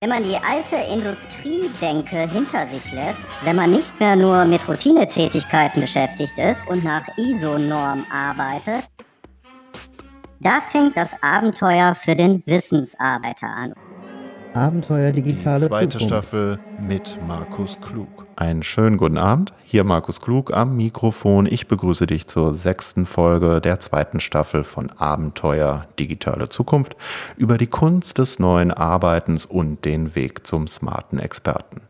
Wenn man die alte Industriedenke hinter sich lässt, wenn man nicht mehr nur mit Routinetätigkeiten beschäftigt ist und nach ISO-Norm arbeitet, da fängt das Abenteuer für den Wissensarbeiter an. Abenteuer digitale Die zweite Zukunft. Staffel mit Markus Klug. Einen schönen guten Abend. Hier Markus Klug am Mikrofon. Ich begrüße dich zur sechsten Folge der zweiten Staffel von Abenteuer digitale Zukunft über die Kunst des neuen Arbeitens und den Weg zum smarten Experten.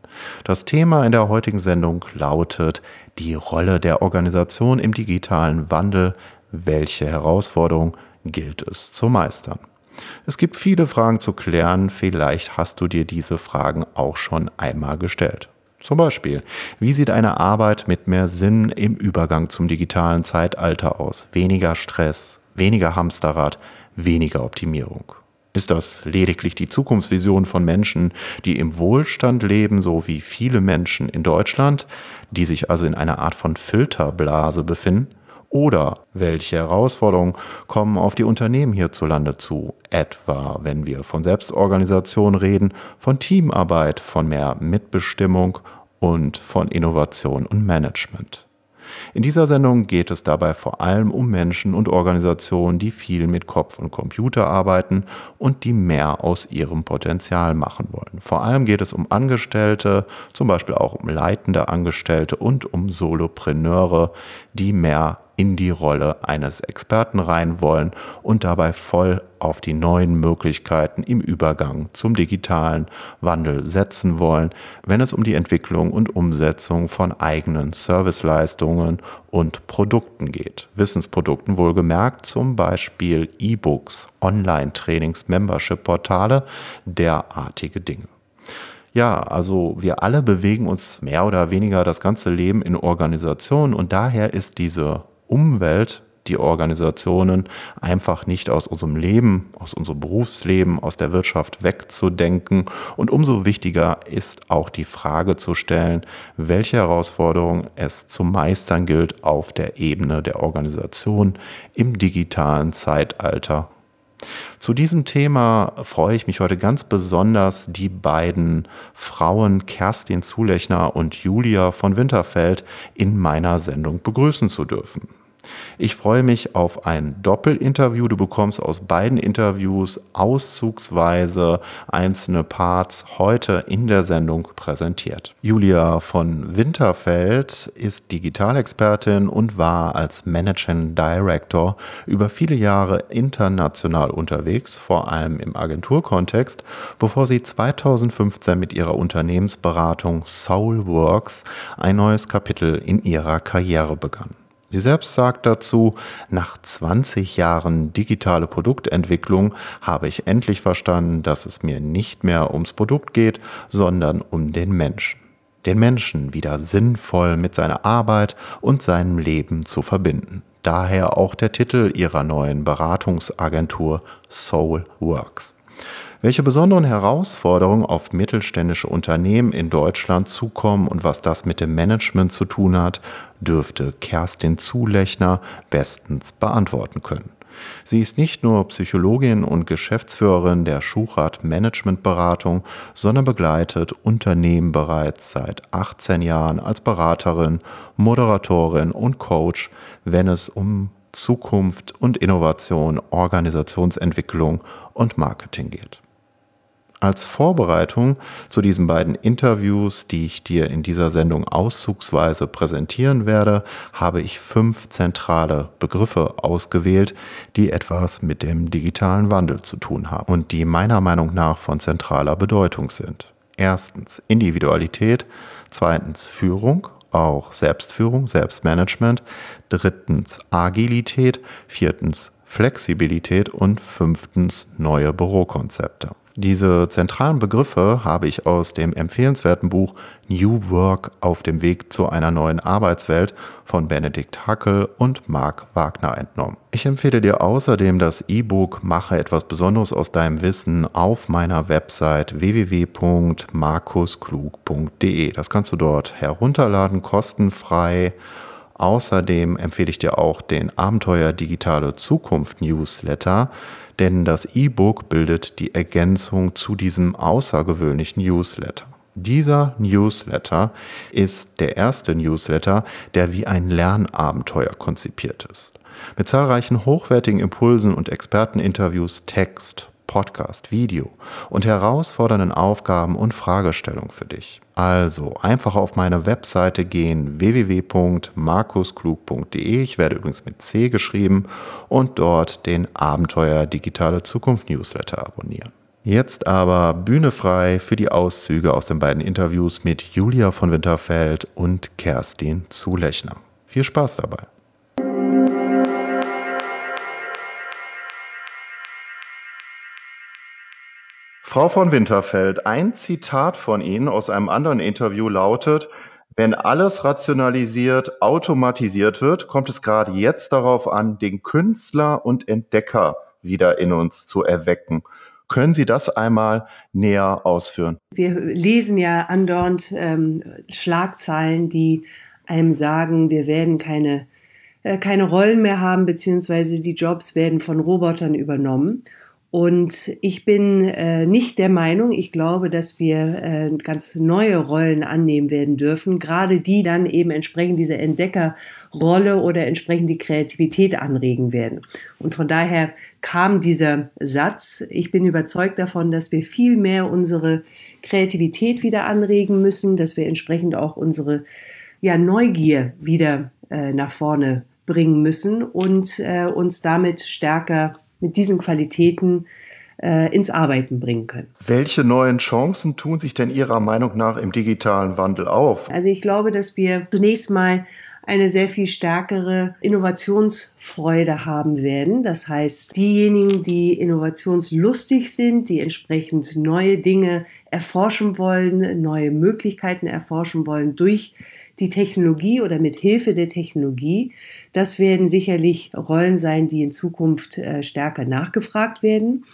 Das Thema in der heutigen Sendung lautet die Rolle der Organisation im digitalen Wandel. Welche Herausforderungen gilt es zu meistern? Es gibt viele Fragen zu klären, vielleicht hast du dir diese Fragen auch schon einmal gestellt. Zum Beispiel, wie sieht eine Arbeit mit mehr Sinn im Übergang zum digitalen Zeitalter aus? Weniger Stress, weniger Hamsterrad, weniger Optimierung. Ist das lediglich die Zukunftsvision von Menschen, die im Wohlstand leben, so wie viele Menschen in Deutschland, die sich also in einer Art von Filterblase befinden? Oder welche Herausforderungen kommen auf die Unternehmen hierzulande zu? Etwa, wenn wir von Selbstorganisation reden, von Teamarbeit, von mehr Mitbestimmung und von Innovation und Management. In dieser Sendung geht es dabei vor allem um Menschen und Organisationen, die viel mit Kopf und Computer arbeiten und die mehr aus ihrem Potenzial machen wollen. Vor allem geht es um Angestellte, zum Beispiel auch um leitende Angestellte und um Solopreneure, die mehr in die Rolle eines Experten rein wollen und dabei voll auf die neuen Möglichkeiten im Übergang zum digitalen Wandel setzen wollen, wenn es um die Entwicklung und Umsetzung von eigenen Serviceleistungen und Produkten geht. Wissensprodukten wohlgemerkt, zum Beispiel E-Books, Online-Trainings, Membership-Portale, derartige Dinge. Ja, also wir alle bewegen uns mehr oder weniger das ganze Leben in Organisationen und daher ist diese Umwelt, die Organisationen einfach nicht aus unserem Leben, aus unserem Berufsleben, aus der Wirtschaft wegzudenken. Und umso wichtiger ist auch die Frage zu stellen, welche Herausforderungen es zu meistern gilt auf der Ebene der Organisation im digitalen Zeitalter. Zu diesem Thema freue ich mich heute ganz besonders, die beiden Frauen Kerstin Zulechner und Julia von Winterfeld in meiner Sendung begrüßen zu dürfen. Ich freue mich auf ein Doppelinterview. Du bekommst aus beiden Interviews auszugsweise einzelne Parts heute in der Sendung präsentiert. Julia von Winterfeld ist Digitalexpertin und war als Managing Director über viele Jahre international unterwegs, vor allem im Agenturkontext, bevor sie 2015 mit ihrer Unternehmensberatung Soulworks ein neues Kapitel in ihrer Karriere begann. Sie selbst sagt dazu, nach 20 Jahren digitale Produktentwicklung habe ich endlich verstanden, dass es mir nicht mehr ums Produkt geht, sondern um den Menschen. Den Menschen wieder sinnvoll mit seiner Arbeit und seinem Leben zu verbinden. Daher auch der Titel ihrer neuen Beratungsagentur Soul Works. Welche besonderen Herausforderungen auf mittelständische Unternehmen in Deutschland zukommen und was das mit dem Management zu tun hat, dürfte Kerstin Zulechner bestens beantworten können. Sie ist nicht nur Psychologin und Geschäftsführerin der Schuchart Managementberatung, sondern begleitet Unternehmen bereits seit 18 Jahren als Beraterin, Moderatorin und Coach, wenn es um Zukunft und Innovation, Organisationsentwicklung und Marketing geht. Als Vorbereitung zu diesen beiden Interviews, die ich dir in dieser Sendung auszugsweise präsentieren werde, habe ich fünf zentrale Begriffe ausgewählt, die etwas mit dem digitalen Wandel zu tun haben und die meiner Meinung nach von zentraler Bedeutung sind. Erstens Individualität, zweitens Führung, auch Selbstführung, Selbstmanagement, drittens Agilität, viertens Flexibilität und fünftens neue Bürokonzepte. Diese zentralen Begriffe habe ich aus dem empfehlenswerten Buch New Work auf dem Weg zu einer neuen Arbeitswelt von Benedikt Hackel und Marc Wagner entnommen. Ich empfehle dir außerdem das E-Book Mache etwas Besonderes aus deinem Wissen auf meiner Website www.markusklug.de. Das kannst du dort herunterladen, kostenfrei. Außerdem empfehle ich dir auch den Abenteuer Digitale Zukunft Newsletter denn das E-Book bildet die Ergänzung zu diesem außergewöhnlichen Newsletter. Dieser Newsletter ist der erste Newsletter, der wie ein Lernabenteuer konzipiert ist. Mit zahlreichen hochwertigen Impulsen und Experteninterviews, Text, Podcast, Video und herausfordernden Aufgaben und Fragestellungen für dich. Also einfach auf meine Webseite gehen www.markusklug.de. Ich werde übrigens mit C geschrieben und dort den Abenteuer Digitale Zukunft Newsletter abonnieren. Jetzt aber Bühne frei für die Auszüge aus den beiden Interviews mit Julia von Winterfeld und Kerstin Zulechner. Viel Spaß dabei. Frau von Winterfeld, ein Zitat von Ihnen aus einem anderen Interview lautet, wenn alles rationalisiert, automatisiert wird, kommt es gerade jetzt darauf an, den Künstler und Entdecker wieder in uns zu erwecken. Können Sie das einmal näher ausführen? Wir lesen ja andauernd ähm, Schlagzeilen, die einem sagen, wir werden keine, äh, keine Rollen mehr haben, beziehungsweise die Jobs werden von Robotern übernommen. Und ich bin äh, nicht der Meinung, ich glaube, dass wir äh, ganz neue Rollen annehmen werden dürfen, gerade die dann eben entsprechend diese Entdeckerrolle oder entsprechend die Kreativität anregen werden. Und von daher kam dieser Satz, ich bin überzeugt davon, dass wir viel mehr unsere Kreativität wieder anregen müssen, dass wir entsprechend auch unsere ja, Neugier wieder äh, nach vorne bringen müssen und äh, uns damit stärker mit diesen Qualitäten äh, ins Arbeiten bringen können. Welche neuen Chancen tun sich denn Ihrer Meinung nach im digitalen Wandel auf? Also ich glaube, dass wir zunächst mal eine sehr viel stärkere Innovationsfreude haben werden. Das heißt, diejenigen, die innovationslustig sind, die entsprechend neue Dinge erforschen wollen, neue Möglichkeiten erforschen wollen durch die Technologie oder mit Hilfe der Technologie, das werden sicherlich Rollen sein, die in Zukunft äh, stärker nachgefragt werden.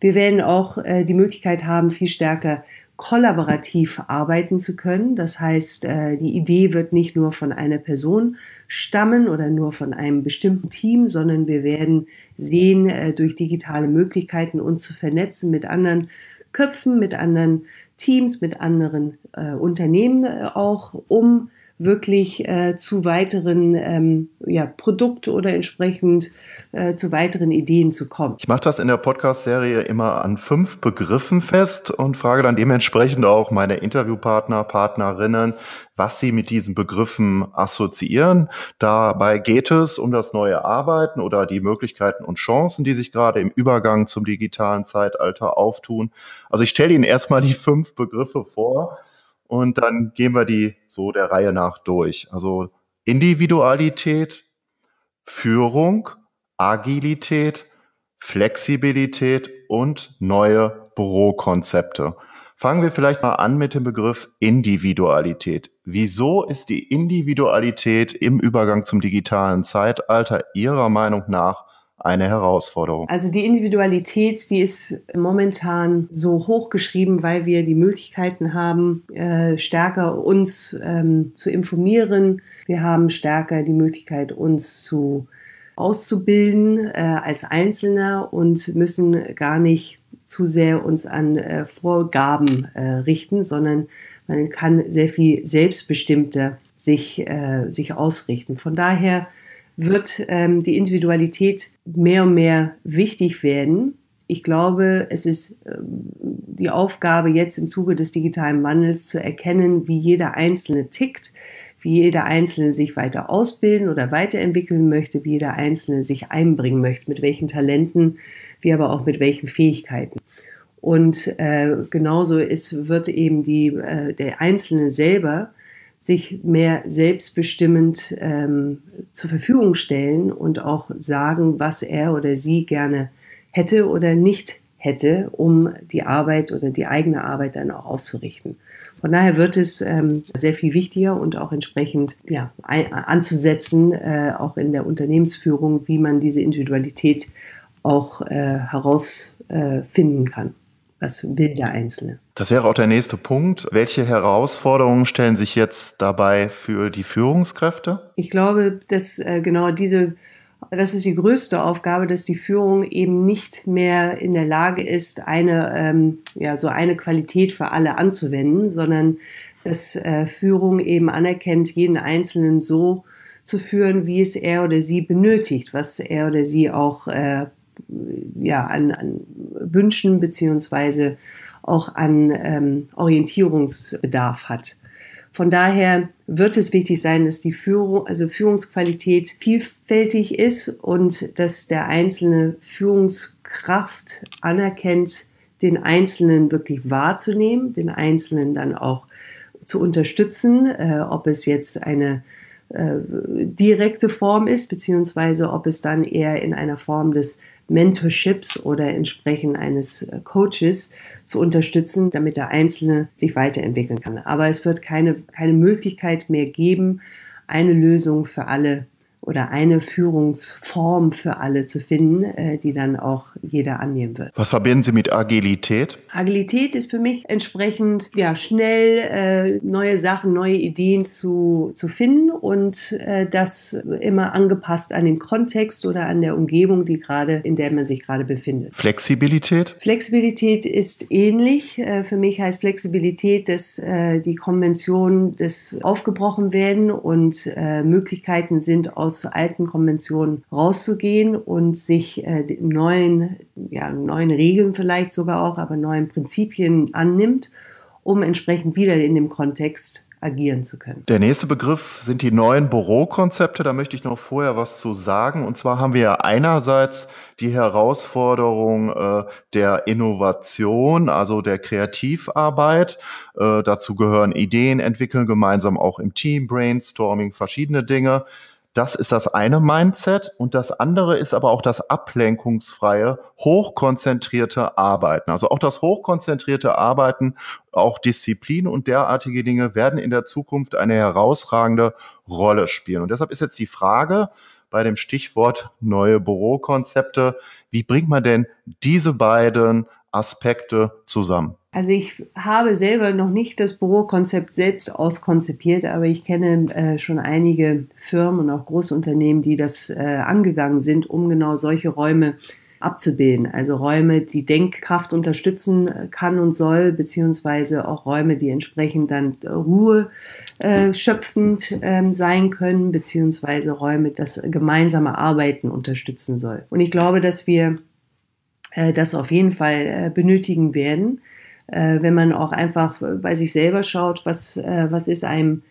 Wir werden auch äh, die Möglichkeit haben, viel stärker kollaborativ arbeiten zu können. Das heißt, äh, die Idee wird nicht nur von einer Person stammen oder nur von einem bestimmten Team, sondern wir werden sehen, durch digitale Möglichkeiten uns zu vernetzen mit anderen Köpfen, mit anderen Teams, mit anderen Unternehmen auch, um wirklich äh, zu weiteren ähm, ja, Produkt oder entsprechend äh, zu weiteren Ideen zu kommen. Ich mache das in der Podcast-Serie immer an fünf Begriffen fest und frage dann dementsprechend auch meine Interviewpartner, Partnerinnen, was sie mit diesen Begriffen assoziieren. Dabei geht es um das neue Arbeiten oder die Möglichkeiten und Chancen, die sich gerade im Übergang zum digitalen Zeitalter auftun. Also ich stelle Ihnen erstmal die fünf Begriffe vor und dann gehen wir die so der Reihe nach durch. Also Individualität, Führung, Agilität, Flexibilität und neue Bürokonzepte. Fangen wir vielleicht mal an mit dem Begriff Individualität. Wieso ist die Individualität im Übergang zum digitalen Zeitalter Ihrer Meinung nach eine Herausforderung. Also die Individualität, die ist momentan so hochgeschrieben, weil wir die Möglichkeiten haben, äh, stärker uns ähm, zu informieren. Wir haben stärker die Möglichkeit, uns zu auszubilden äh, als Einzelner und müssen gar nicht zu sehr uns an äh, Vorgaben äh, richten, sondern man kann sehr viel selbstbestimmter sich, äh, sich ausrichten. Von daher wird ähm, die Individualität mehr und mehr wichtig werden. Ich glaube, es ist ähm, die Aufgabe jetzt im Zuge des digitalen Wandels zu erkennen, wie jeder Einzelne tickt, wie jeder Einzelne sich weiter ausbilden oder weiterentwickeln möchte, wie jeder Einzelne sich einbringen möchte, mit welchen Talenten, wie aber auch mit welchen Fähigkeiten. Und äh, genauso ist, wird eben die, äh, der Einzelne selber sich mehr selbstbestimmend ähm, zur Verfügung stellen und auch sagen, was er oder sie gerne hätte oder nicht hätte, um die Arbeit oder die eigene Arbeit dann auch auszurichten. Von daher wird es ähm, sehr viel wichtiger und auch entsprechend ja, ein, anzusetzen, äh, auch in der Unternehmensführung, wie man diese Individualität auch äh, herausfinden äh, kann. Was will der Einzelne? Das wäre auch der nächste Punkt. Welche Herausforderungen stellen sich jetzt dabei für die Führungskräfte? Ich glaube, dass äh, genau diese das ist die größte Aufgabe, dass die Führung eben nicht mehr in der Lage ist, eine, ähm, ja, so eine Qualität für alle anzuwenden, sondern dass äh, Führung eben anerkennt, jeden Einzelnen so zu führen, wie es er oder sie benötigt, was er oder sie auch äh, ja, an, an Wünschen beziehungsweise auch an ähm, Orientierungsbedarf hat. Von daher wird es wichtig sein, dass die Führung, also Führungsqualität vielfältig ist und dass der einzelne Führungskraft anerkennt, den Einzelnen wirklich wahrzunehmen, den Einzelnen dann auch zu unterstützen, äh, ob es jetzt eine äh, direkte Form ist, beziehungsweise ob es dann eher in einer Form des Mentorships oder entsprechend eines äh, Coaches zu unterstützen, damit der Einzelne sich weiterentwickeln kann. Aber es wird keine, keine Möglichkeit mehr geben, eine Lösung für alle oder eine Führungsform für alle zu finden, äh, die dann auch jeder annehmen wird. Was verbinden Sie mit Agilität? Agilität ist für mich entsprechend ja schnell äh, neue Sachen, neue Ideen zu, zu finden und äh, das immer angepasst an den Kontext oder an der Umgebung, die gerade in der man sich gerade befindet. Flexibilität? Flexibilität ist ähnlich. Äh, für mich heißt Flexibilität, dass äh, die Konventionen des aufgebrochen werden und äh, Möglichkeiten sind aus aus alten Konventionen rauszugehen und sich äh, neuen, ja, neuen Regeln vielleicht sogar auch, aber neuen Prinzipien annimmt, um entsprechend wieder in dem Kontext agieren zu können. Der nächste Begriff sind die neuen Bürokonzepte. Da möchte ich noch vorher was zu sagen. Und zwar haben wir ja einerseits die Herausforderung äh, der Innovation, also der Kreativarbeit. Äh, dazu gehören Ideen entwickeln, gemeinsam auch im Team, Brainstorming, verschiedene Dinge. Das ist das eine Mindset und das andere ist aber auch das ablenkungsfreie, hochkonzentrierte Arbeiten. Also auch das hochkonzentrierte Arbeiten, auch Disziplin und derartige Dinge werden in der Zukunft eine herausragende Rolle spielen. Und deshalb ist jetzt die Frage bei dem Stichwort neue Bürokonzepte, wie bringt man denn diese beiden Aspekte zusammen? Also ich habe selber noch nicht das Bürokonzept selbst auskonzipiert, aber ich kenne äh, schon einige Firmen und auch Großunternehmen, die das äh, angegangen sind, um genau solche Räume abzubilden. Also Räume, die Denkkraft unterstützen äh, kann und soll, beziehungsweise auch Räume, die entsprechend dann Ruhe äh, schöpfend ähm, sein können, beziehungsweise Räume, das gemeinsame Arbeiten unterstützen soll. Und ich glaube, dass wir äh, das auf jeden Fall äh, benötigen werden äh, wenn man auch einfach bei sich selber schaut, was, äh, was ist einem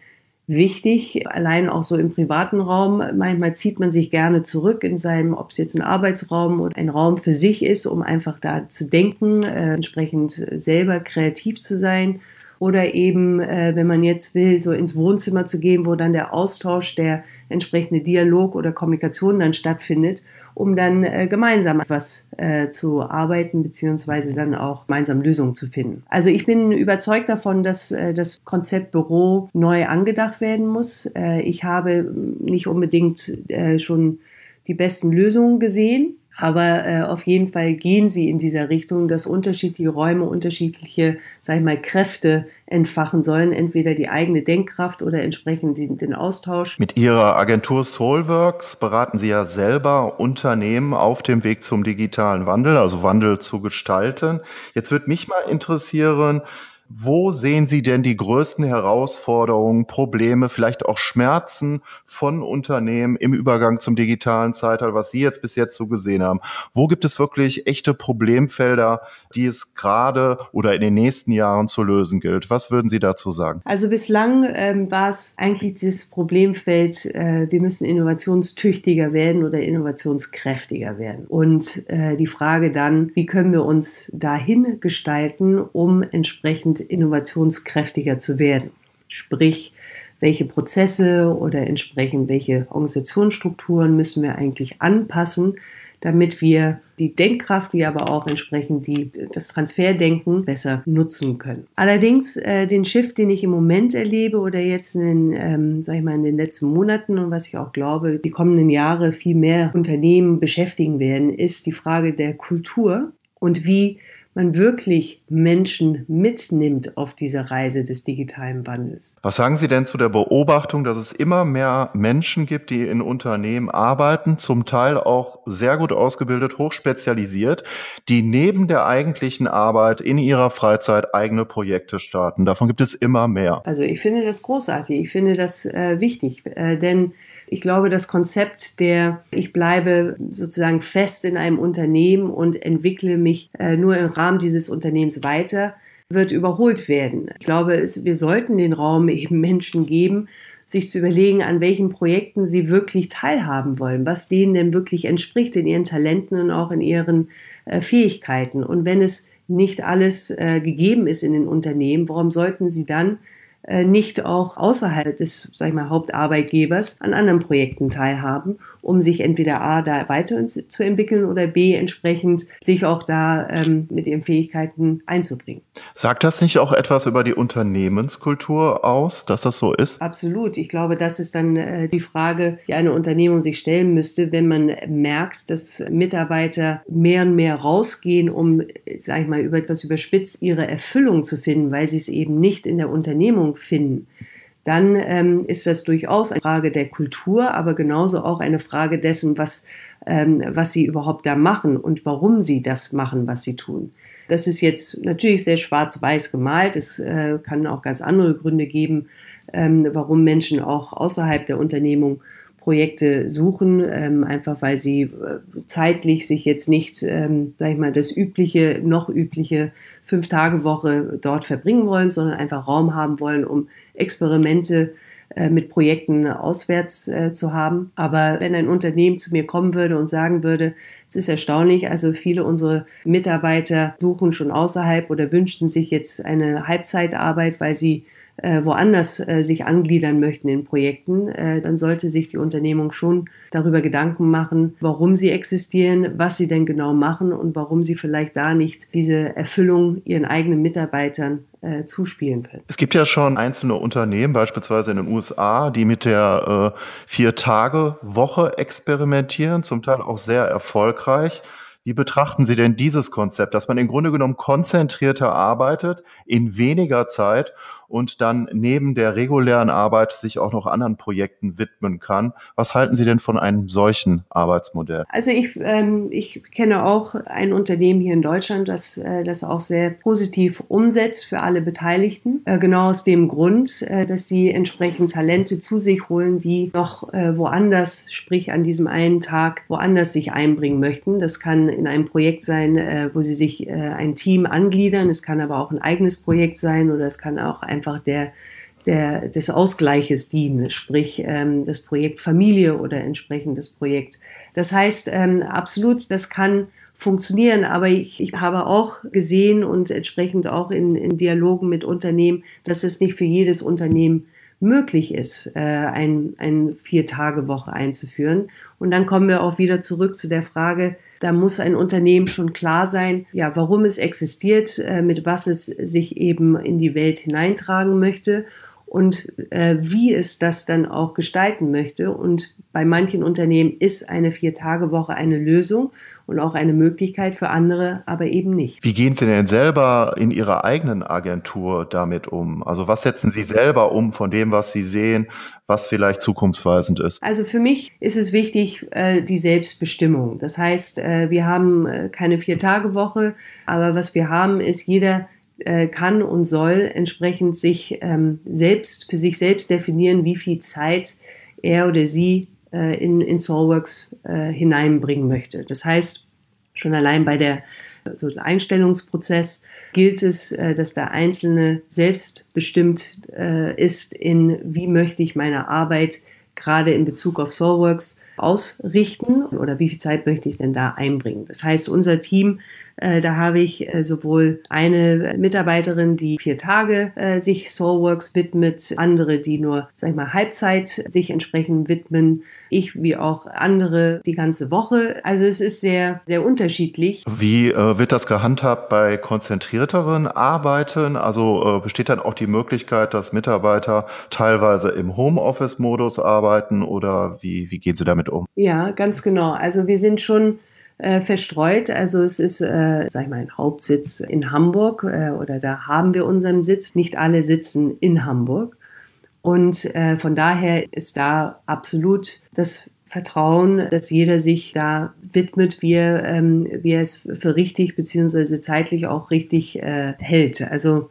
wichtig, allein auch so im privaten Raum. Manchmal zieht man sich gerne zurück in seinem, ob es jetzt ein Arbeitsraum oder ein Raum für sich ist, um einfach da zu denken, äh, entsprechend selber kreativ zu sein. Oder eben, äh, wenn man jetzt will, so ins Wohnzimmer zu gehen, wo dann der Austausch, der entsprechende Dialog oder Kommunikation dann stattfindet um dann äh, gemeinsam etwas äh, zu arbeiten, beziehungsweise dann auch gemeinsam Lösungen zu finden. Also ich bin überzeugt davon, dass äh, das Konzept Büro neu angedacht werden muss. Äh, ich habe nicht unbedingt äh, schon die besten Lösungen gesehen, aber äh, auf jeden Fall gehen sie in dieser Richtung, dass unterschiedliche Räume unterschiedliche, sag ich mal, Kräfte entfachen sollen, entweder die eigene Denkkraft oder entsprechend den, den Austausch. Mit Ihrer Agentur Soulworks beraten Sie ja selber Unternehmen auf dem Weg zum digitalen Wandel, also Wandel zu gestalten. Jetzt würde mich mal interessieren, wo sehen Sie denn die größten Herausforderungen, Probleme, vielleicht auch Schmerzen von Unternehmen im Übergang zum digitalen Zeitalter, was Sie jetzt bis jetzt so gesehen haben? Wo gibt es wirklich echte Problemfelder, die es gerade oder in den nächsten Jahren zu lösen gilt? Was würden Sie dazu sagen? Also bislang ähm, war es eigentlich das Problemfeld, äh, wir müssen innovationstüchtiger werden oder innovationskräftiger werden. Und äh, die Frage dann, wie können wir uns dahin gestalten, um entsprechend innovationskräftiger zu werden. Sprich, welche Prozesse oder entsprechend welche Organisationsstrukturen müssen wir eigentlich anpassen, damit wir die Denkkraft, wie aber auch entsprechend die, das Transferdenken besser nutzen können. Allerdings äh, den Shift, den ich im Moment erlebe oder jetzt in den, ähm, sag ich mal, in den letzten Monaten und was ich auch glaube, die kommenden Jahre viel mehr Unternehmen beschäftigen werden, ist die Frage der Kultur und wie man wirklich Menschen mitnimmt auf dieser Reise des digitalen Wandels. Was sagen Sie denn zu der Beobachtung, dass es immer mehr Menschen gibt, die in Unternehmen arbeiten, zum Teil auch sehr gut ausgebildet, hochspezialisiert, die neben der eigentlichen Arbeit in ihrer Freizeit eigene Projekte starten? Davon gibt es immer mehr. Also ich finde das großartig, ich finde das äh, wichtig, äh, denn ich glaube, das Konzept der, ich bleibe sozusagen fest in einem Unternehmen und entwickle mich äh, nur im Rahmen dieses Unternehmens weiter, wird überholt werden. Ich glaube, wir sollten den Raum eben Menschen geben, sich zu überlegen, an welchen Projekten sie wirklich teilhaben wollen, was denen denn wirklich entspricht in ihren Talenten und auch in ihren äh, Fähigkeiten. Und wenn es nicht alles äh, gegeben ist in den Unternehmen, warum sollten sie dann nicht auch außerhalb des, sag ich mal, Hauptarbeitgebers an anderen Projekten teilhaben um sich entweder A, da weiterzuentwickeln oder B, entsprechend sich auch da ähm, mit ihren Fähigkeiten einzubringen. Sagt das nicht auch etwas über die Unternehmenskultur aus, dass das so ist? Absolut. Ich glaube, das ist dann äh, die Frage, die eine Unternehmung sich stellen müsste, wenn man merkt, dass Mitarbeiter mehr und mehr rausgehen, um, sag ich mal, über etwas überspitzt ihre Erfüllung zu finden, weil sie es eben nicht in der Unternehmung finden dann ähm, ist das durchaus eine Frage der Kultur, aber genauso auch eine Frage dessen, was, ähm, was sie überhaupt da machen und warum sie das machen, was sie tun. Das ist jetzt natürlich sehr schwarz-weiß gemalt. Es äh, kann auch ganz andere Gründe geben, ähm, warum Menschen auch außerhalb der Unternehmung Projekte suchen, ähm, einfach weil sie äh, zeitlich sich jetzt nicht, ähm, sag ich mal, das übliche, noch übliche Fünf-Tage-Woche dort verbringen wollen, sondern einfach Raum haben wollen, um Experimente äh, mit Projekten auswärts äh, zu haben. Aber wenn ein Unternehmen zu mir kommen würde und sagen würde, es ist erstaunlich, also viele unserer Mitarbeiter suchen schon außerhalb oder wünschten sich jetzt eine Halbzeitarbeit, weil sie woanders äh, sich angliedern möchten in Projekten, äh, dann sollte sich die Unternehmung schon darüber Gedanken machen, warum sie existieren, was sie denn genau machen und warum sie vielleicht da nicht diese Erfüllung ihren eigenen Mitarbeitern äh, zuspielen können. Es gibt ja schon einzelne Unternehmen, beispielsweise in den USA, die mit der äh, Vier-Tage-Woche experimentieren, zum Teil auch sehr erfolgreich. Wie betrachten Sie denn dieses Konzept, dass man im Grunde genommen konzentrierter arbeitet, in weniger Zeit und dann neben der regulären Arbeit sich auch noch anderen Projekten widmen kann? Was halten Sie denn von einem solchen Arbeitsmodell? Also ich, ähm, ich kenne auch ein Unternehmen hier in Deutschland, das äh, das auch sehr positiv umsetzt für alle Beteiligten. Äh, genau aus dem Grund, äh, dass sie entsprechend Talente zu sich holen, die noch äh, woanders, sprich an diesem einen Tag, woanders sich einbringen möchten. Das kann in einem Projekt sein, äh, wo sie sich äh, ein Team angliedern. Es kann aber auch ein eigenes Projekt sein oder es kann auch einfach der, der, des Ausgleiches dienen, sprich ähm, das Projekt Familie oder entsprechend das Projekt. Das heißt, ähm, absolut, das kann funktionieren, aber ich, ich habe auch gesehen und entsprechend auch in, in Dialogen mit Unternehmen, dass es nicht für jedes Unternehmen möglich ist, äh, ein, ein Vier-Tage-Woche einzuführen. Und dann kommen wir auch wieder zurück zu der Frage, da muss ein Unternehmen schon klar sein, ja, warum es existiert, äh, mit was es sich eben in die Welt hineintragen möchte und äh, wie es das dann auch gestalten möchte. Und bei manchen Unternehmen ist eine Vier-Tage-Woche eine Lösung und auch eine Möglichkeit für andere, aber eben nicht. Wie gehen Sie denn selber in Ihrer eigenen Agentur damit um? Also was setzen Sie selber um von dem, was Sie sehen, was vielleicht zukunftsweisend ist? Also für mich ist es wichtig, äh, die Selbstbestimmung. Das heißt, äh, wir haben äh, keine Vier-Tage-Woche, aber was wir haben, ist jeder kann und soll entsprechend sich ähm, selbst für sich selbst definieren, wie viel Zeit er oder sie äh, in, in Soulworks äh, hineinbringen möchte. Das heißt, schon allein bei der so Einstellungsprozess gilt es, äh, dass der Einzelne selbstbestimmt äh, ist in, wie möchte ich meine Arbeit gerade in Bezug auf Soulworks ausrichten oder wie viel Zeit möchte ich denn da einbringen. Das heißt, unser Team äh, da habe ich äh, sowohl eine Mitarbeiterin, die vier Tage äh, sich Soulworks widmet, andere, die nur, sag ich mal, Halbzeit sich entsprechend widmen. Ich wie auch andere die ganze Woche. Also es ist sehr, sehr unterschiedlich. Wie äh, wird das gehandhabt bei konzentrierteren Arbeiten? Also äh, besteht dann auch die Möglichkeit, dass Mitarbeiter teilweise im Homeoffice-Modus arbeiten oder wie, wie gehen Sie damit um? Ja, ganz genau. Also wir sind schon äh, verstreut. Also es ist, äh, sag ich mal, ein Hauptsitz in Hamburg äh, oder da haben wir unseren Sitz. Nicht alle sitzen in Hamburg. Und äh, von daher ist da absolut das Vertrauen, dass jeder sich da widmet, wie er, ähm, wie er es für richtig beziehungsweise zeitlich auch richtig äh, hält. Also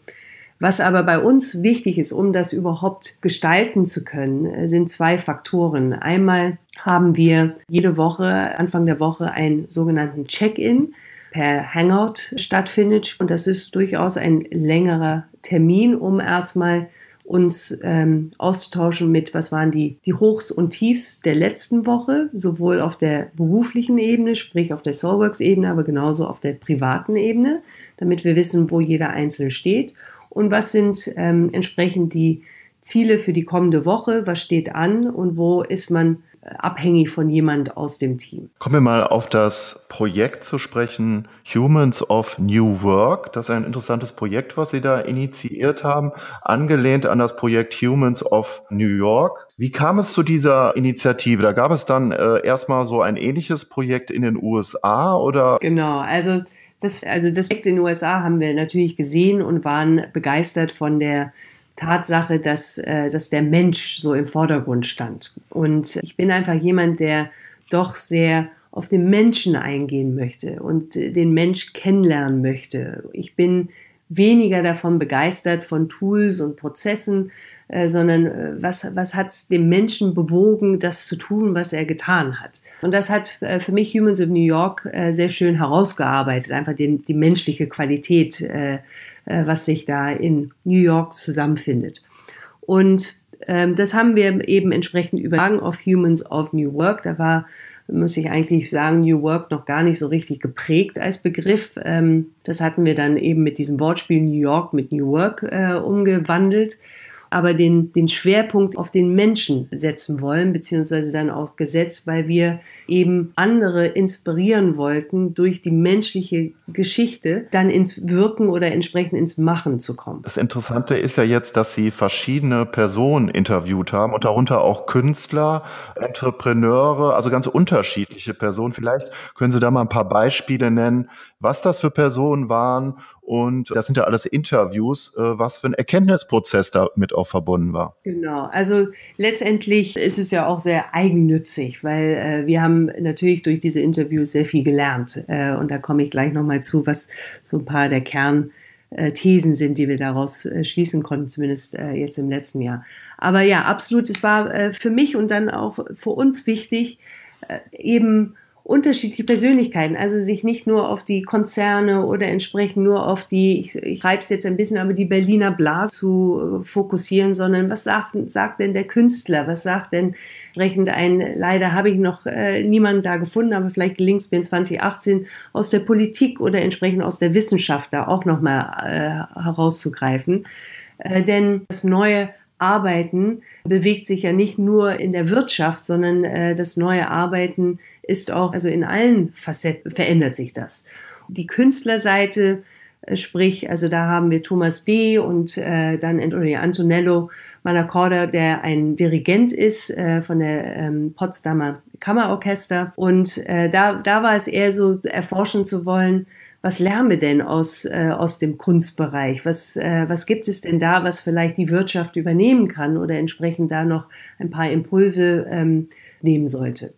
was aber bei uns wichtig ist, um das überhaupt gestalten zu können, äh, sind zwei Faktoren. Einmal haben wir jede Woche, Anfang der Woche, einen sogenannten Check-in per Hangout stattfindet. Und das ist durchaus ein längerer Termin, um erstmal uns ähm, auszutauschen mit, was waren die, die Hochs und Tiefs der letzten Woche, sowohl auf der beruflichen Ebene, sprich auf der Soulworks-Ebene, aber genauso auf der privaten Ebene, damit wir wissen, wo jeder Einzelne steht und was sind ähm, entsprechend die Ziele für die kommende Woche, was steht an und wo ist man abhängig von jemand aus dem Team. Kommen wir mal auf das Projekt zu sprechen, Humans of New Work. Das ist ein interessantes Projekt, was Sie da initiiert haben, angelehnt an das Projekt Humans of New York. Wie kam es zu dieser Initiative? Da gab es dann äh, erstmal so ein ähnliches Projekt in den USA oder? Genau, also das, also das Projekt in den USA haben wir natürlich gesehen und waren begeistert von der Tatsache, dass, äh, dass der Mensch so im Vordergrund stand. Und ich bin einfach jemand, der doch sehr auf den Menschen eingehen möchte und den Mensch kennenlernen möchte. Ich bin weniger davon begeistert von Tools und Prozessen, äh, sondern äh, was, was hat es dem Menschen bewogen, das zu tun, was er getan hat. Und das hat äh, für mich Humans of New York sehr schön herausgearbeitet, einfach die, die menschliche Qualität was sich da in New York zusammenfindet. Und ähm, das haben wir eben entsprechend übertragen auf Humans of New Work. Da war, muss ich eigentlich sagen, New Work noch gar nicht so richtig geprägt als Begriff. Ähm, das hatten wir dann eben mit diesem Wortspiel New York mit New Work umgewandelt aber den, den Schwerpunkt auf den Menschen setzen wollen, beziehungsweise dann auch gesetzt, weil wir eben andere inspirieren wollten, durch die menschliche Geschichte dann ins Wirken oder entsprechend ins Machen zu kommen. Das Interessante ist ja jetzt, dass Sie verschiedene Personen interviewt haben und darunter auch Künstler, Entrepreneure, also ganz unterschiedliche Personen. Vielleicht können Sie da mal ein paar Beispiele nennen, was das für Personen waren und das sind ja alles Interviews, äh, was für ein Erkenntnisprozess damit auch verbunden war. Genau, also letztendlich ist es ja auch sehr eigennützig, weil äh, wir haben natürlich durch diese Interviews sehr viel gelernt. Äh, und da komme ich gleich nochmal zu, was so ein paar der Kernthesen sind, die wir daraus äh, schließen konnten, zumindest äh, jetzt im letzten Jahr. Aber ja, absolut, es war äh, für mich und dann auch für uns wichtig, eben unterschiedliche Persönlichkeiten, also sich nicht nur auf die Konzerne oder entsprechend nur auf die, ich, ich schreibe es jetzt ein bisschen, aber die Berliner Blase zu äh, fokussieren, sondern was sagt, sagt denn der Künstler, was sagt denn entsprechend ein, leider habe ich noch äh, niemanden da gefunden, aber vielleicht gelingt es mir in 2018 aus der Politik oder entsprechend aus der Wissenschaft da auch nochmal äh, herauszugreifen. Äh, denn das neue Arbeiten bewegt sich ja nicht nur in der Wirtschaft, sondern äh, das neue Arbeiten ist auch, also in allen Facetten verändert sich das. Die Künstlerseite, äh, sprich, also da haben wir Thomas D. und äh, dann Antonello Malacorda, der ein Dirigent ist äh, von der ähm, Potsdamer Kammerorchester. Und äh, da, da war es eher so, erforschen zu wollen, was lernen wir denn aus, äh, aus dem Kunstbereich? Was, äh, was gibt es denn da, was vielleicht die Wirtschaft übernehmen kann oder entsprechend da noch ein paar Impulse ähm, nehmen sollte?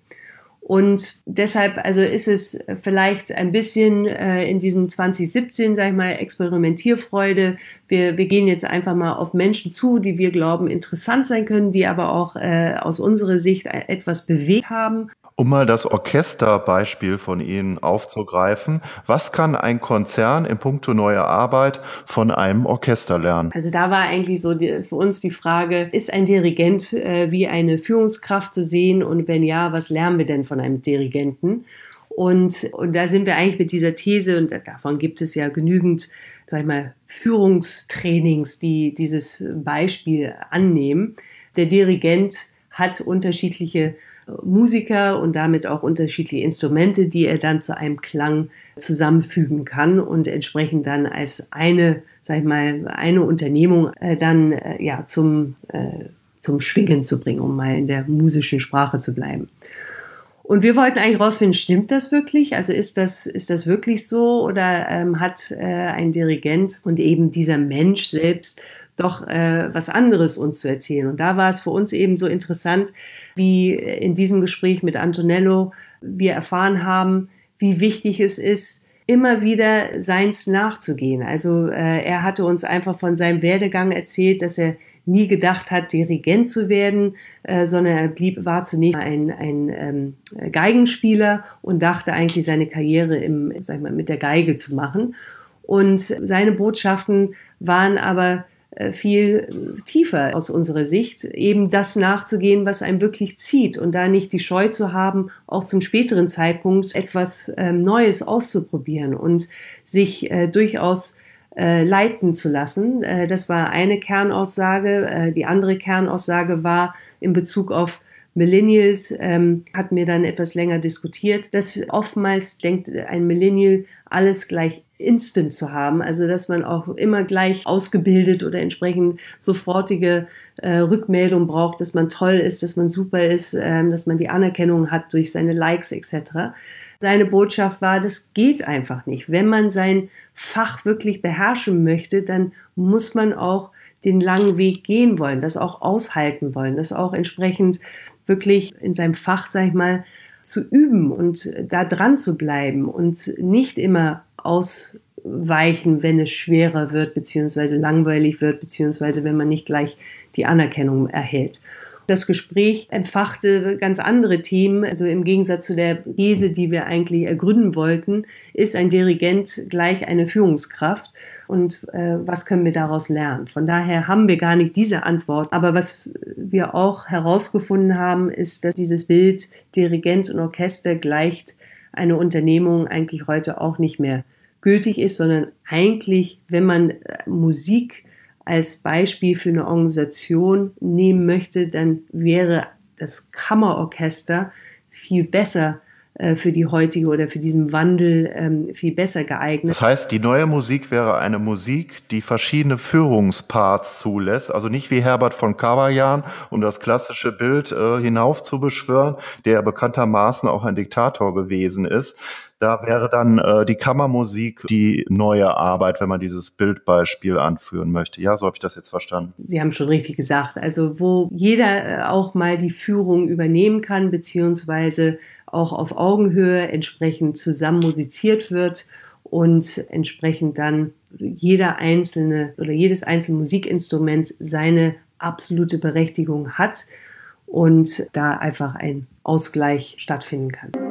Und deshalb, also ist es vielleicht ein bisschen äh, in diesem 2017, sag ich mal, Experimentierfreude. Wir, wir gehen jetzt einfach mal auf Menschen zu, die wir glauben interessant sein können, die aber auch äh, aus unserer Sicht etwas bewegt haben. Um mal das Orchesterbeispiel von Ihnen aufzugreifen, was kann ein Konzern in puncto neue Arbeit von einem Orchester lernen? Also da war eigentlich so die, für uns die Frage, ist ein Dirigent äh, wie eine Führungskraft zu sehen und wenn ja, was lernen wir denn von einem Dirigenten? Und, und da sind wir eigentlich mit dieser These, und davon gibt es ja genügend, sag ich mal, Führungstrainings, die dieses Beispiel annehmen. Der Dirigent hat unterschiedliche Musiker und damit auch unterschiedliche Instrumente, die er dann zu einem Klang zusammenfügen kann und entsprechend dann als eine, sag ich mal, eine Unternehmung äh, dann äh, ja zum, äh, zum Schwingen zu bringen, um mal in der musischen Sprache zu bleiben. Und wir wollten eigentlich rausfinden, stimmt das wirklich? Also ist das, ist das wirklich so oder ähm, hat äh, ein Dirigent und eben dieser Mensch selbst doch äh, was anderes uns zu erzählen? Und da war es für uns eben so interessant, wie in diesem Gespräch mit Antonello wir erfahren haben, wie wichtig es ist, immer wieder seins nachzugehen. Also äh, er hatte uns einfach von seinem Werdegang erzählt, dass er nie gedacht hat, Dirigent zu werden, äh, sondern er blieb, war zunächst ein, ein ähm, Geigenspieler und dachte eigentlich seine Karriere im, sag mal, mit der Geige zu machen. Und seine Botschaften waren aber viel tiefer aus unserer Sicht, eben das nachzugehen, was einem wirklich zieht und da nicht die Scheu zu haben, auch zum späteren Zeitpunkt etwas ähm, Neues auszuprobieren und sich äh, durchaus äh, leiten zu lassen. Äh, das war eine Kernaussage. Äh, die andere Kernaussage war in Bezug auf Millennials, ähm, hatten wir dann etwas länger diskutiert, dass oftmals denkt ein Millennial, alles gleich instant zu haben, also dass man auch immer gleich ausgebildet oder entsprechend sofortige äh, Rückmeldung braucht, dass man toll ist, dass man super ist, ähm, dass man die Anerkennung hat durch seine Likes etc. Seine Botschaft war, das geht einfach nicht. Wenn man sein Fach wirklich beherrschen möchte, dann muss man auch den langen Weg gehen wollen, das auch aushalten wollen, das auch entsprechend wirklich in seinem Fach, sag ich mal, zu üben und da dran zu bleiben und nicht immer ausweichen, wenn es schwerer wird, beziehungsweise langweilig wird, beziehungsweise wenn man nicht gleich die Anerkennung erhält. Das Gespräch entfachte ganz andere Themen. Also im Gegensatz zu der These, die wir eigentlich ergründen wollten, ist ein Dirigent gleich eine Führungskraft und äh, was können wir daraus lernen. Von daher haben wir gar nicht diese Antwort. Aber was wir auch herausgefunden haben, ist, dass dieses Bild Dirigent und Orchester gleicht eine Unternehmung eigentlich heute auch nicht mehr gültig ist, sondern eigentlich, wenn man äh, Musik als Beispiel für eine Organisation nehmen möchte, dann wäre das Kammerorchester viel besser für die heutige oder für diesen Wandel ähm, viel besser geeignet. Das heißt, die neue Musik wäre eine Musik, die verschiedene Führungsparts zulässt, also nicht wie Herbert von Karajan, um das klassische Bild äh, hinauf zu beschwören, der bekanntermaßen auch ein Diktator gewesen ist, da wäre dann äh, die Kammermusik die neue Arbeit, wenn man dieses Bildbeispiel anführen möchte. Ja, so habe ich das jetzt verstanden. Sie haben schon richtig gesagt. Also wo jeder äh, auch mal die Führung übernehmen kann, beziehungsweise auch auf Augenhöhe entsprechend zusammen musiziert wird und entsprechend dann jeder einzelne oder jedes einzelne Musikinstrument seine absolute Berechtigung hat und da einfach ein Ausgleich stattfinden kann.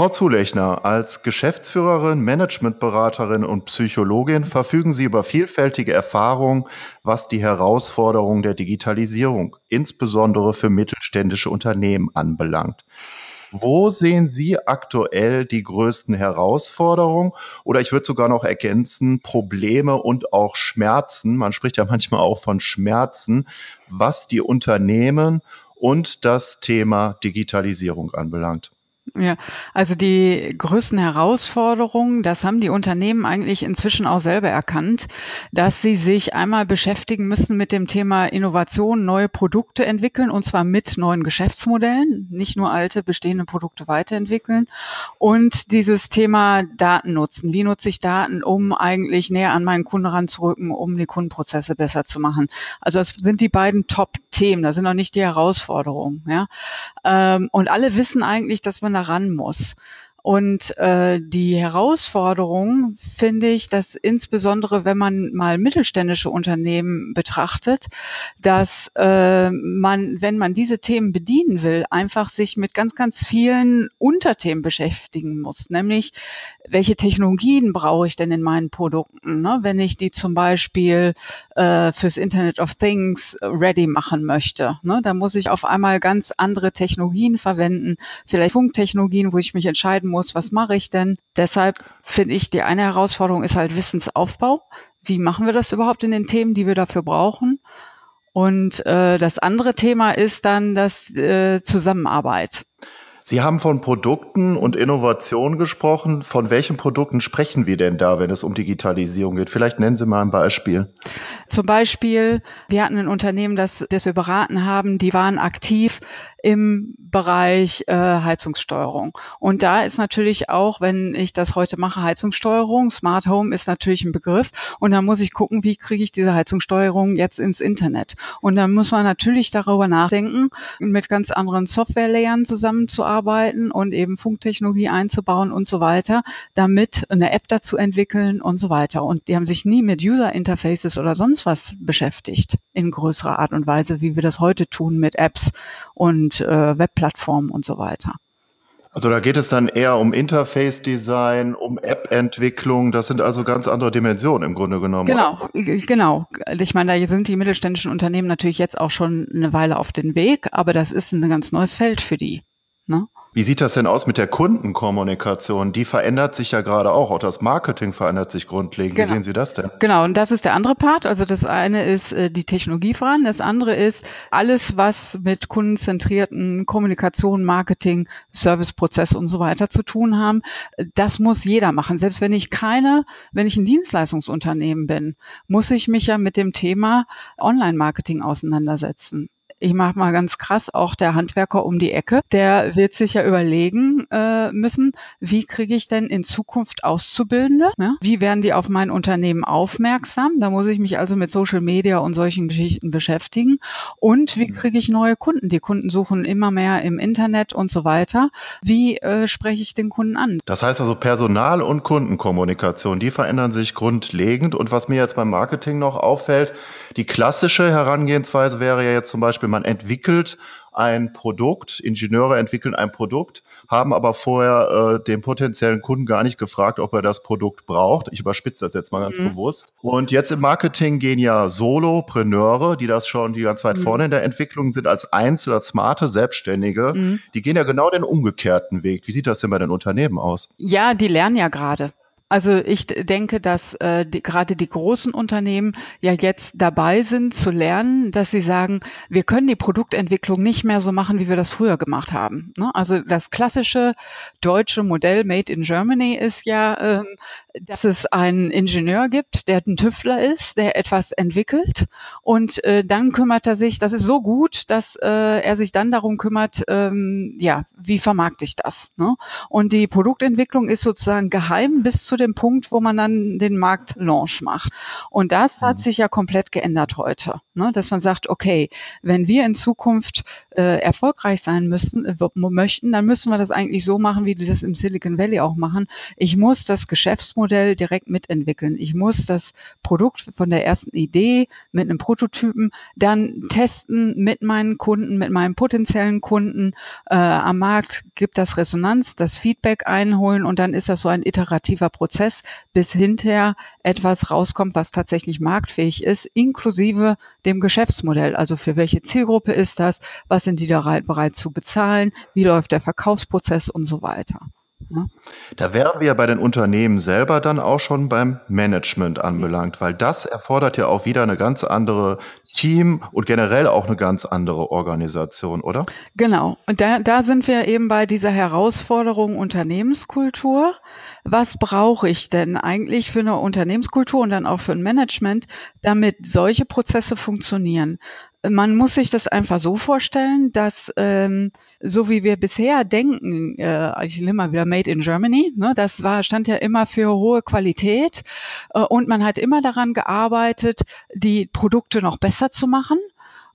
Frau Zulechner, als Geschäftsführerin, Managementberaterin und Psychologin verfügen Sie über vielfältige Erfahrung, was die Herausforderungen der Digitalisierung, insbesondere für mittelständische Unternehmen, anbelangt. Wo sehen Sie aktuell die größten Herausforderungen? Oder ich würde sogar noch ergänzen, Probleme und auch Schmerzen. Man spricht ja manchmal auch von Schmerzen, was die Unternehmen und das Thema Digitalisierung anbelangt. Ja, also die größten Herausforderungen, das haben die Unternehmen eigentlich inzwischen auch selber erkannt, dass sie sich einmal beschäftigen müssen mit dem Thema Innovation, neue Produkte entwickeln und zwar mit neuen Geschäftsmodellen, nicht nur alte bestehende Produkte weiterentwickeln und dieses Thema Daten nutzen. Wie nutze ich Daten, um eigentlich näher an meinen Kunden ranzurücken, um die Kundenprozesse besser zu machen? Also das sind die beiden Top-Themen, das sind noch nicht die Herausforderungen. Ja? Ähm, und alle wissen eigentlich, dass man ran muss. Und äh, die Herausforderung finde ich, dass insbesondere wenn man mal mittelständische Unternehmen betrachtet, dass äh, man, wenn man diese Themen bedienen will, einfach sich mit ganz, ganz vielen Unterthemen beschäftigen muss. Nämlich, welche Technologien brauche ich denn in meinen Produkten? Ne? Wenn ich die zum Beispiel äh, fürs Internet of Things ready machen möchte, ne? dann muss ich auf einmal ganz andere Technologien verwenden, vielleicht Funktechnologien, wo ich mich entscheiden muss, was mache ich denn? Deshalb finde ich, die eine Herausforderung ist halt Wissensaufbau. Wie machen wir das überhaupt in den Themen, die wir dafür brauchen? Und äh, das andere Thema ist dann das äh, Zusammenarbeit. Sie haben von Produkten und Innovation gesprochen. Von welchen Produkten sprechen wir denn da, wenn es um Digitalisierung geht? Vielleicht nennen Sie mal ein Beispiel. Zum Beispiel, wir hatten ein Unternehmen, das, das wir beraten haben, die waren aktiv im Bereich äh, Heizungssteuerung. Und da ist natürlich auch, wenn ich das heute mache, Heizungssteuerung, Smart Home ist natürlich ein Begriff. Und dann muss ich gucken, wie kriege ich diese Heizungssteuerung jetzt ins Internet. Und dann muss man natürlich darüber nachdenken, mit ganz anderen Software-Layern zusammenzuarbeiten und eben Funktechnologie einzubauen und so weiter, damit eine App dazu entwickeln und so weiter. Und die haben sich nie mit User Interfaces oder sonst was beschäftigt in größerer Art und Weise, wie wir das heute tun mit Apps und äh, Webplattformen und so weiter. Also da geht es dann eher um Interface-Design, um App-Entwicklung. Das sind also ganz andere Dimensionen im Grunde genommen. Genau, oder? genau. Ich meine, da sind die mittelständischen Unternehmen natürlich jetzt auch schon eine Weile auf dem Weg, aber das ist ein ganz neues Feld für die. Ne? Wie sieht das denn aus mit der Kundenkommunikation? Die verändert sich ja gerade auch. Auch das Marketing verändert sich grundlegend. Genau. Wie sehen Sie das denn? Genau, und das ist der andere Part. Also das eine ist äh, die Technologie voran. Das andere ist alles, was mit kundenzentrierten Kommunikation, Marketing, Serviceprozess und so weiter zu tun haben. Das muss jeder machen. Selbst wenn ich keine, wenn ich ein Dienstleistungsunternehmen bin, muss ich mich ja mit dem Thema Online-Marketing auseinandersetzen ich mache mal ganz krass, auch der Handwerker um die Ecke, der wird sich ja überlegen äh, müssen, wie kriege ich denn in Zukunft Auszubildende? Ne? Wie werden die auf mein Unternehmen aufmerksam? Da muss ich mich also mit Social Media und solchen Geschichten beschäftigen. Und wie mhm. kriege ich neue Kunden? Die Kunden suchen immer mehr im Internet und so weiter. Wie äh, spreche ich den Kunden an? Das heißt also Personal- und Kundenkommunikation, die verändern sich grundlegend. Und was mir jetzt beim Marketing noch auffällt, die klassische Herangehensweise wäre ja jetzt zum Beispiel, man entwickelt ein Produkt, Ingenieure entwickeln ein Produkt, haben aber vorher äh, den potenziellen Kunden gar nicht gefragt, ob er das Produkt braucht. Ich überspitze das jetzt mal ganz mhm. bewusst. Und jetzt im Marketing gehen ja Solopreneure, die das schon, die ganz weit mhm. vorne in der Entwicklung sind, als Einzel, als smarte Selbstständige, mhm. die gehen ja genau den umgekehrten Weg. Wie sieht das denn bei den Unternehmen aus? Ja, die lernen ja gerade. Also ich denke, dass äh, die, gerade die großen Unternehmen ja jetzt dabei sind zu lernen, dass sie sagen, wir können die Produktentwicklung nicht mehr so machen, wie wir das früher gemacht haben. Ne? Also das klassische deutsche Modell Made in Germany ist ja, ähm, dass es einen Ingenieur gibt, der ein Tüftler ist, der etwas entwickelt und äh, dann kümmert er sich, das ist so gut, dass äh, er sich dann darum kümmert, ähm, ja, wie vermarkte ich das? Ne? Und die Produktentwicklung ist sozusagen geheim bis zu dem Punkt, wo man dann den Marktlaunch macht. Und das hat mhm. sich ja komplett geändert heute, ne? dass man sagt, okay, wenn wir in Zukunft äh, erfolgreich sein müssen, äh, möchten, dann müssen wir das eigentlich so machen, wie die das im Silicon Valley auch machen. Ich muss das Geschäftsmodell direkt mitentwickeln. Ich muss das Produkt von der ersten Idee mit einem Prototypen dann testen mit meinen Kunden, mit meinen potenziellen Kunden äh, am Markt, gibt das Resonanz, das Feedback einholen und dann ist das so ein iterativer Prozess Prozess, bis hinterher etwas rauskommt, was tatsächlich marktfähig ist, inklusive dem Geschäftsmodell. Also für welche Zielgruppe ist das? Was sind die da bereit zu bezahlen? Wie läuft der Verkaufsprozess und so weiter? Ja. Da wären wir ja bei den Unternehmen selber dann auch schon beim Management anbelangt, weil das erfordert ja auch wieder eine ganz andere Team und generell auch eine ganz andere Organisation, oder? Genau. Und da, da sind wir eben bei dieser Herausforderung Unternehmenskultur. Was brauche ich denn eigentlich für eine Unternehmenskultur und dann auch für ein Management, damit solche Prozesse funktionieren? man muss sich das einfach so vorstellen, dass ähm, so wie wir bisher denken, äh, ich nehme mal wieder Made in Germany, ne, das war stand ja immer für hohe Qualität äh, und man hat immer daran gearbeitet, die Produkte noch besser zu machen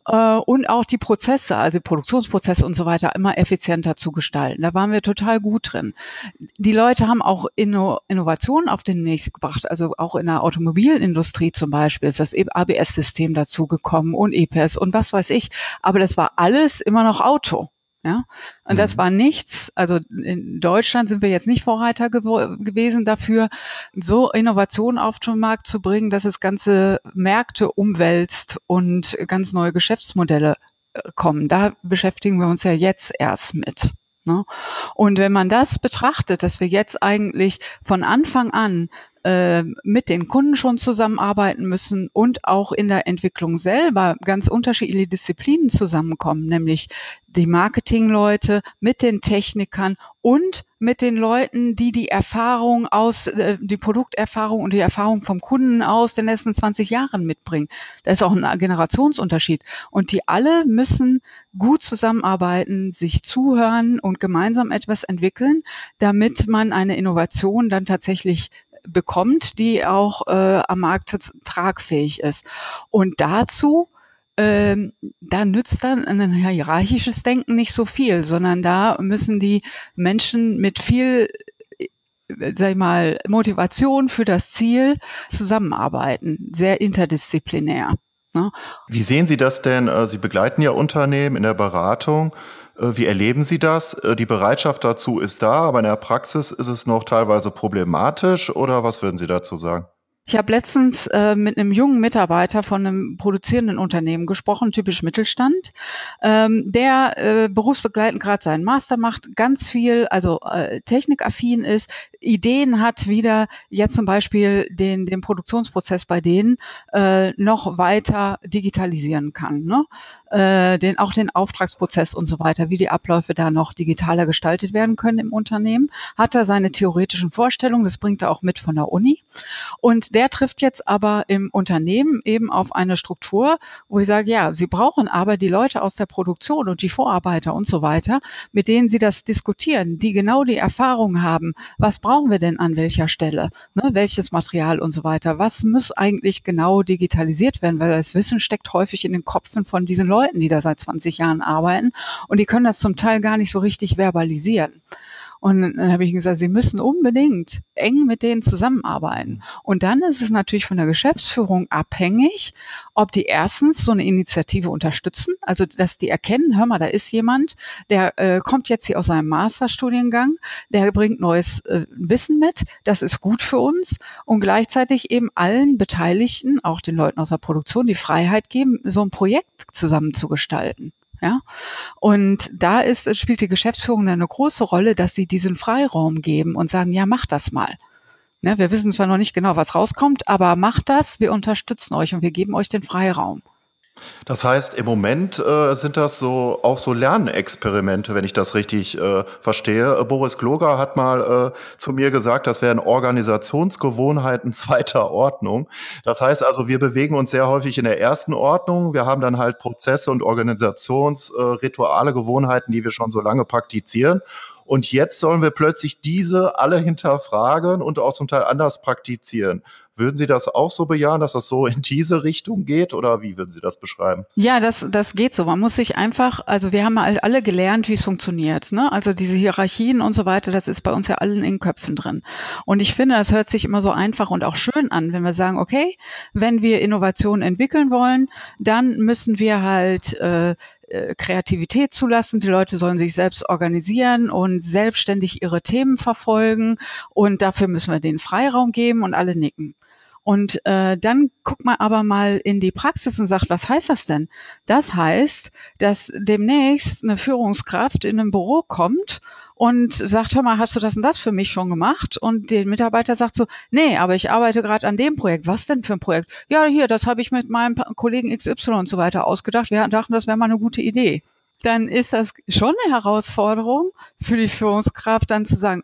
äh, und auch die Prozesse, also Produktionsprozesse und so weiter, immer effizienter zu gestalten. Da waren wir total gut drin. Die Leute haben auch Inno Innovationen auf den Weg gebracht, also auch in der Automobilindustrie zum Beispiel ist das ABS-System dazugekommen und EPS und was weiß ich. Aber das war alles immer noch Auto. Ja, und mhm. das war nichts. Also in Deutschland sind wir jetzt nicht Vorreiter gew gewesen dafür, so Innovationen auf den Markt zu bringen, dass es ganze Märkte umwälzt und ganz neue Geschäftsmodelle äh, kommen. Da beschäftigen wir uns ja jetzt erst mit. Ne? Und wenn man das betrachtet, dass wir jetzt eigentlich von Anfang an äh, mit den Kunden schon zusammenarbeiten müssen und auch in der Entwicklung selber ganz unterschiedliche Disziplinen zusammenkommen, nämlich die Marketingleute mit den Technikern und mit den Leuten, die die Erfahrung aus, äh, die Produkterfahrung und die Erfahrung vom Kunden aus den letzten 20 Jahren mitbringen. Da ist auch ein Generationsunterschied. Und die alle müssen gut zusammenarbeiten, sich zuhören und gemeinsam etwas entwickeln, damit man eine Innovation dann tatsächlich bekommt, die auch äh, am Markt tragfähig ist. Und dazu ähm, da nützt dann ein hierarchisches Denken nicht so viel, sondern da müssen die Menschen mit viel äh, sag ich mal, Motivation für das Ziel zusammenarbeiten, sehr interdisziplinär. Ne? Wie sehen Sie das denn? Äh, Sie begleiten ja Unternehmen in der Beratung. Äh, wie erleben Sie das? Die Bereitschaft dazu ist da, aber in der Praxis ist es noch teilweise problematisch oder was würden Sie dazu sagen? Ich habe letztens äh, mit einem jungen Mitarbeiter von einem produzierenden Unternehmen gesprochen, typisch Mittelstand, ähm, der äh, berufsbegleitend gerade seinen Master macht, ganz viel, also äh, technikaffin ist, Ideen hat, wieder jetzt zum Beispiel den, den Produktionsprozess bei denen äh, noch weiter digitalisieren kann. Ne? Äh, den, auch den Auftragsprozess und so weiter, wie die Abläufe da noch digitaler gestaltet werden können im Unternehmen. Hat er seine theoretischen Vorstellungen, das bringt er auch mit von der Uni. Und der trifft jetzt aber im Unternehmen eben auf eine Struktur, wo ich sage, ja, Sie brauchen aber die Leute aus der Produktion und die Vorarbeiter und so weiter, mit denen Sie das diskutieren, die genau die Erfahrung haben. Was brauchen wir denn an welcher Stelle? Ne, welches Material und so weiter? Was muss eigentlich genau digitalisiert werden? Weil das Wissen steckt häufig in den Köpfen von diesen Leuten, die da seit 20 Jahren arbeiten und die können das zum Teil gar nicht so richtig verbalisieren. Und dann habe ich gesagt, Sie müssen unbedingt eng mit denen zusammenarbeiten. Und dann ist es natürlich von der Geschäftsführung abhängig, ob die erstens so eine Initiative unterstützen, also dass die erkennen, hör mal, da ist jemand, der äh, kommt jetzt hier aus seinem Masterstudiengang, der bringt neues äh, Wissen mit, das ist gut für uns und gleichzeitig eben allen Beteiligten, auch den Leuten aus der Produktion, die Freiheit geben, so ein Projekt zusammen zu gestalten. Ja? Und da ist, spielt die Geschäftsführung eine große Rolle, dass sie diesen Freiraum geben und sagen, ja, mach das mal. Ne, wir wissen zwar noch nicht genau, was rauskommt, aber macht das, wir unterstützen euch und wir geben euch den Freiraum. Das heißt, im Moment äh, sind das so auch so Lernexperimente, wenn ich das richtig äh, verstehe. Boris Kloger hat mal äh, zu mir gesagt, das wären Organisationsgewohnheiten zweiter Ordnung. Das heißt also, wir bewegen uns sehr häufig in der ersten Ordnung. Wir haben dann halt Prozesse und Organisationsrituale, Gewohnheiten, die wir schon so lange praktizieren. Und jetzt sollen wir plötzlich diese alle hinterfragen und auch zum Teil anders praktizieren. Würden Sie das auch so bejahen, dass das so in diese Richtung geht oder wie würden Sie das beschreiben? Ja, das, das geht so. Man muss sich einfach, also wir haben alle gelernt, wie es funktioniert. Ne? Also diese Hierarchien und so weiter, das ist bei uns ja allen in den Köpfen drin. Und ich finde, das hört sich immer so einfach und auch schön an, wenn wir sagen, okay, wenn wir Innovationen entwickeln wollen, dann müssen wir halt äh, äh Kreativität zulassen. Die Leute sollen sich selbst organisieren und selbstständig ihre Themen verfolgen. Und dafür müssen wir den Freiraum geben und alle nicken. Und äh, dann guckt man aber mal in die Praxis und sagt, was heißt das denn? Das heißt, dass demnächst eine Führungskraft in ein Büro kommt und sagt, hör mal, hast du das und das für mich schon gemacht? Und der Mitarbeiter sagt so, nee, aber ich arbeite gerade an dem Projekt. Was denn für ein Projekt? Ja, hier, das habe ich mit meinem Kollegen XY und so weiter ausgedacht. Wir dachten, das wäre mal eine gute Idee. Dann ist das schon eine Herausforderung für die Führungskraft, dann zu sagen,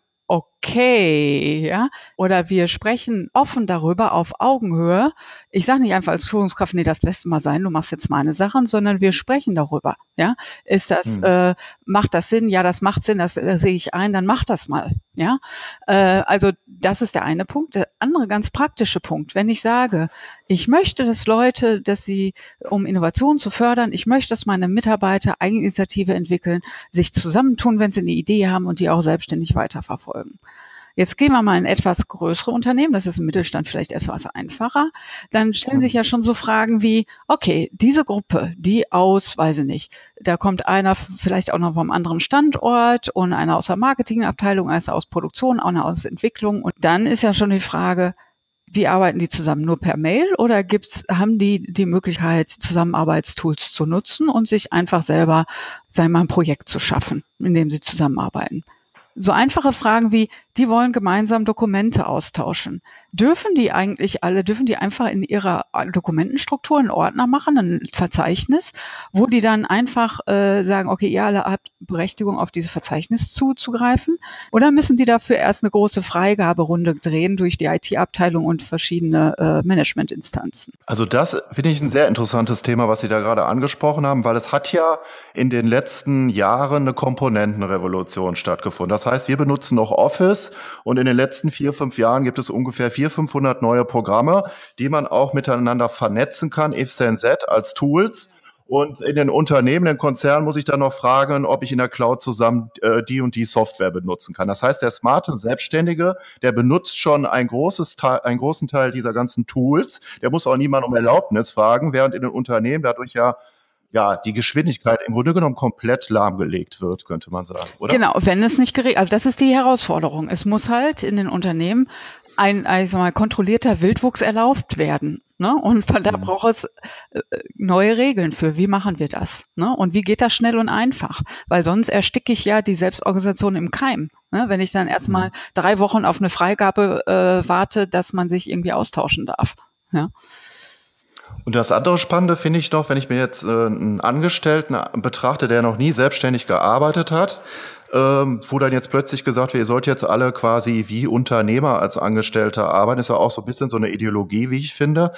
okay, ja, oder wir sprechen offen darüber auf Augenhöhe. Ich sage nicht einfach als Führungskraft, nee, das lässt mal sein, du machst jetzt meine Sachen, sondern wir sprechen darüber, ja. Ist das, hm. äh, macht das Sinn? Ja, das macht Sinn, das, das sehe ich ein, dann mach das mal, ja. Äh, also das ist der eine Punkt. Der andere ganz praktische Punkt, wenn ich sage, ich möchte, dass Leute, dass sie, um Innovation zu fördern, ich möchte, dass meine Mitarbeiter Eigeninitiative entwickeln, sich zusammentun, wenn sie eine Idee haben und die auch selbstständig weiterverfolgen folgen. Jetzt gehen wir mal in etwas größere Unternehmen, das ist im Mittelstand vielleicht etwas einfacher. Dann stellen sich ja schon so Fragen wie, okay, diese Gruppe, die aus, weiß ich nicht, da kommt einer vielleicht auch noch vom anderen Standort und einer aus der Marketingabteilung, einer aus Produktion, einer aus Entwicklung. Und dann ist ja schon die Frage, wie arbeiten die zusammen? Nur per Mail oder gibt's, haben die die Möglichkeit, Zusammenarbeitstools zu nutzen und sich einfach selber, wir mal, ein Projekt zu schaffen, in dem sie zusammenarbeiten? So einfache Fragen wie, die wollen gemeinsam Dokumente austauschen. Dürfen die eigentlich alle, dürfen die einfach in ihrer Dokumentenstruktur einen Ordner machen, ein Verzeichnis, wo die dann einfach äh, sagen, okay, ihr alle habt Berechtigung, auf dieses Verzeichnis zuzugreifen? Oder müssen die dafür erst eine große Freigaberunde drehen durch die IT-Abteilung und verschiedene äh, Managementinstanzen? Also das finde ich ein sehr interessantes Thema, was Sie da gerade angesprochen haben, weil es hat ja in den letzten Jahren eine Komponentenrevolution stattgefunden. Das heißt, wir benutzen noch Office und in den letzten vier, fünf Jahren gibt es ungefähr 400, 500 neue Programme, die man auch miteinander vernetzen kann, if Z als Tools. Und in den Unternehmen, den Konzernen muss ich dann noch fragen, ob ich in der Cloud zusammen äh, die und die Software benutzen kann. Das heißt, der smarte Selbstständige, der benutzt schon ein großes Teil, einen großen Teil dieser ganzen Tools. Der muss auch niemand um Erlaubnis fragen, während in den Unternehmen dadurch ja ja, die Geschwindigkeit im Grunde genommen komplett lahmgelegt wird, könnte man sagen, oder? Genau, wenn es nicht geregelt, also das ist die Herausforderung. Es muss halt in den Unternehmen ein, ein sag mal, kontrollierter Wildwuchs erlaubt werden. Ne? Und von da mhm. braucht es äh, neue Regeln für, wie machen wir das? Ne? Und wie geht das schnell und einfach? Weil sonst ersticke ich ja die Selbstorganisation im Keim. Ne? Wenn ich dann erstmal mhm. drei Wochen auf eine Freigabe äh, warte, dass man sich irgendwie austauschen darf. Ja. Und das andere Spannende finde ich noch, wenn ich mir jetzt äh, einen Angestellten betrachte, der noch nie selbstständig gearbeitet hat, ähm, wo dann jetzt plötzlich gesagt wird, ihr sollt jetzt alle quasi wie Unternehmer als Angestellter arbeiten, ist ja auch so ein bisschen so eine Ideologie, wie ich finde.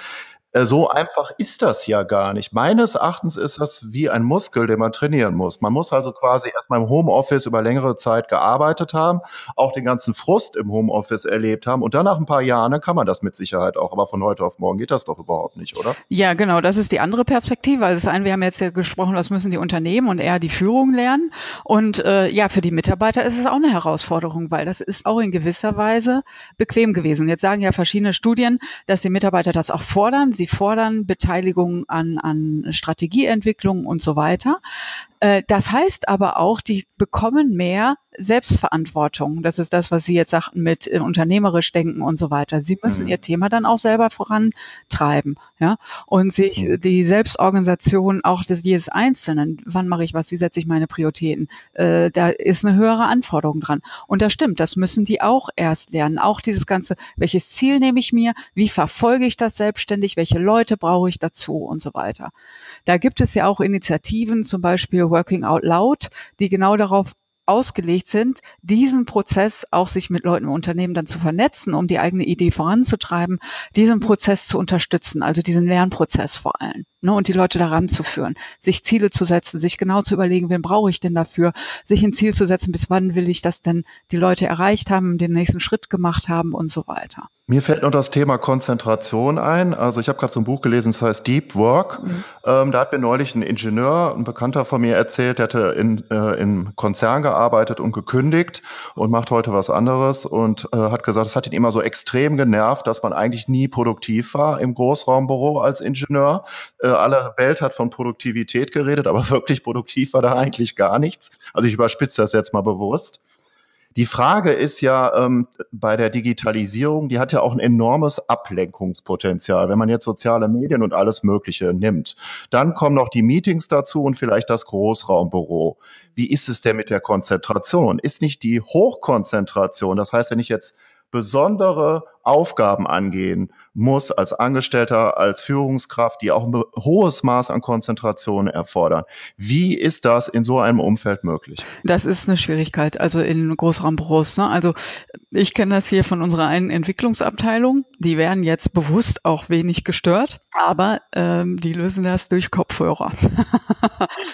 Äh, so einfach ist das ja gar nicht. Meines Erachtens ist das wie ein Muskel, den man trainieren muss. Man muss also quasi erstmal im Homeoffice über längere Zeit gearbeitet haben, auch den ganzen Frust im Homeoffice erlebt haben und dann nach ein paar Jahren, dann kann man das mit Sicherheit auch. Aber von heute auf morgen geht das doch überhaupt nicht, oder? Ja, genau. Das ist die andere Perspektive. Also das eine, wir haben jetzt ja gesprochen, was müssen die Unternehmen und eher die Führung lernen. Und äh, ja, für die Mitarbeiter ist es auch eine Herausforderung, weil das ist auch in gewisser Weise bequem gewesen. Jetzt sagen ja verschiedene Studien, dass die Mitarbeiter das auch fordern. Sie Sie fordern Beteiligung an, an Strategieentwicklung und so weiter. Äh, das heißt aber auch, die bekommen mehr Selbstverantwortung. Das ist das, was Sie jetzt sagten mit äh, unternehmerisch denken und so weiter. Sie müssen mhm. ihr Thema dann auch selber vorantreiben, ja, und sich mhm. die Selbstorganisation auch des jedes Einzelnen. Wann mache ich was? Wie setze ich meine Prioritäten? Äh, da ist eine höhere Anforderung dran. Und das stimmt. Das müssen die auch erst lernen. Auch dieses ganze, welches Ziel nehme ich mir? Wie verfolge ich das selbstständig? Welche Leute brauche ich dazu und so weiter? Da gibt es ja auch Initiativen, zum Beispiel Working Out Loud, die genau darauf ausgelegt sind, diesen Prozess auch sich mit Leuten im Unternehmen dann zu vernetzen, um die eigene Idee voranzutreiben, diesen Prozess zu unterstützen, also diesen Lernprozess vor allem ne, und die Leute daran zu führen, sich Ziele zu setzen, sich genau zu überlegen, wen brauche ich denn dafür, sich ein Ziel zu setzen, bis wann will ich das denn die Leute erreicht haben, den nächsten Schritt gemacht haben und so weiter. Mir fällt noch das Thema Konzentration ein. Also ich habe gerade so ein Buch gelesen, das heißt Deep Work. Mhm. Ähm, da hat mir neulich ein Ingenieur, ein Bekannter von mir erzählt, der hatte in, äh, im Konzern gearbeitet und gekündigt und macht heute was anderes und äh, hat gesagt, es hat ihn immer so extrem genervt, dass man eigentlich nie produktiv war im Großraumbüro als Ingenieur. Äh, alle Welt hat von Produktivität geredet, aber wirklich produktiv war da eigentlich gar nichts. Also ich überspitze das jetzt mal bewusst. Die Frage ist ja ähm, bei der Digitalisierung, die hat ja auch ein enormes Ablenkungspotenzial, wenn man jetzt soziale Medien und alles Mögliche nimmt. Dann kommen noch die Meetings dazu und vielleicht das Großraumbüro. Wie ist es denn mit der Konzentration? Ist nicht die Hochkonzentration, das heißt, wenn ich jetzt besondere Aufgaben angehen muss als Angestellter, als Führungskraft, die auch ein hohes Maß an Konzentration erfordern. Wie ist das in so einem Umfeld möglich? Das ist eine Schwierigkeit, also in Großraumbüros. Ne? Also ich kenne das hier von unserer einen Entwicklungsabteilung. Die werden jetzt bewusst auch wenig gestört, aber ähm, die lösen das durch Kopfhörer.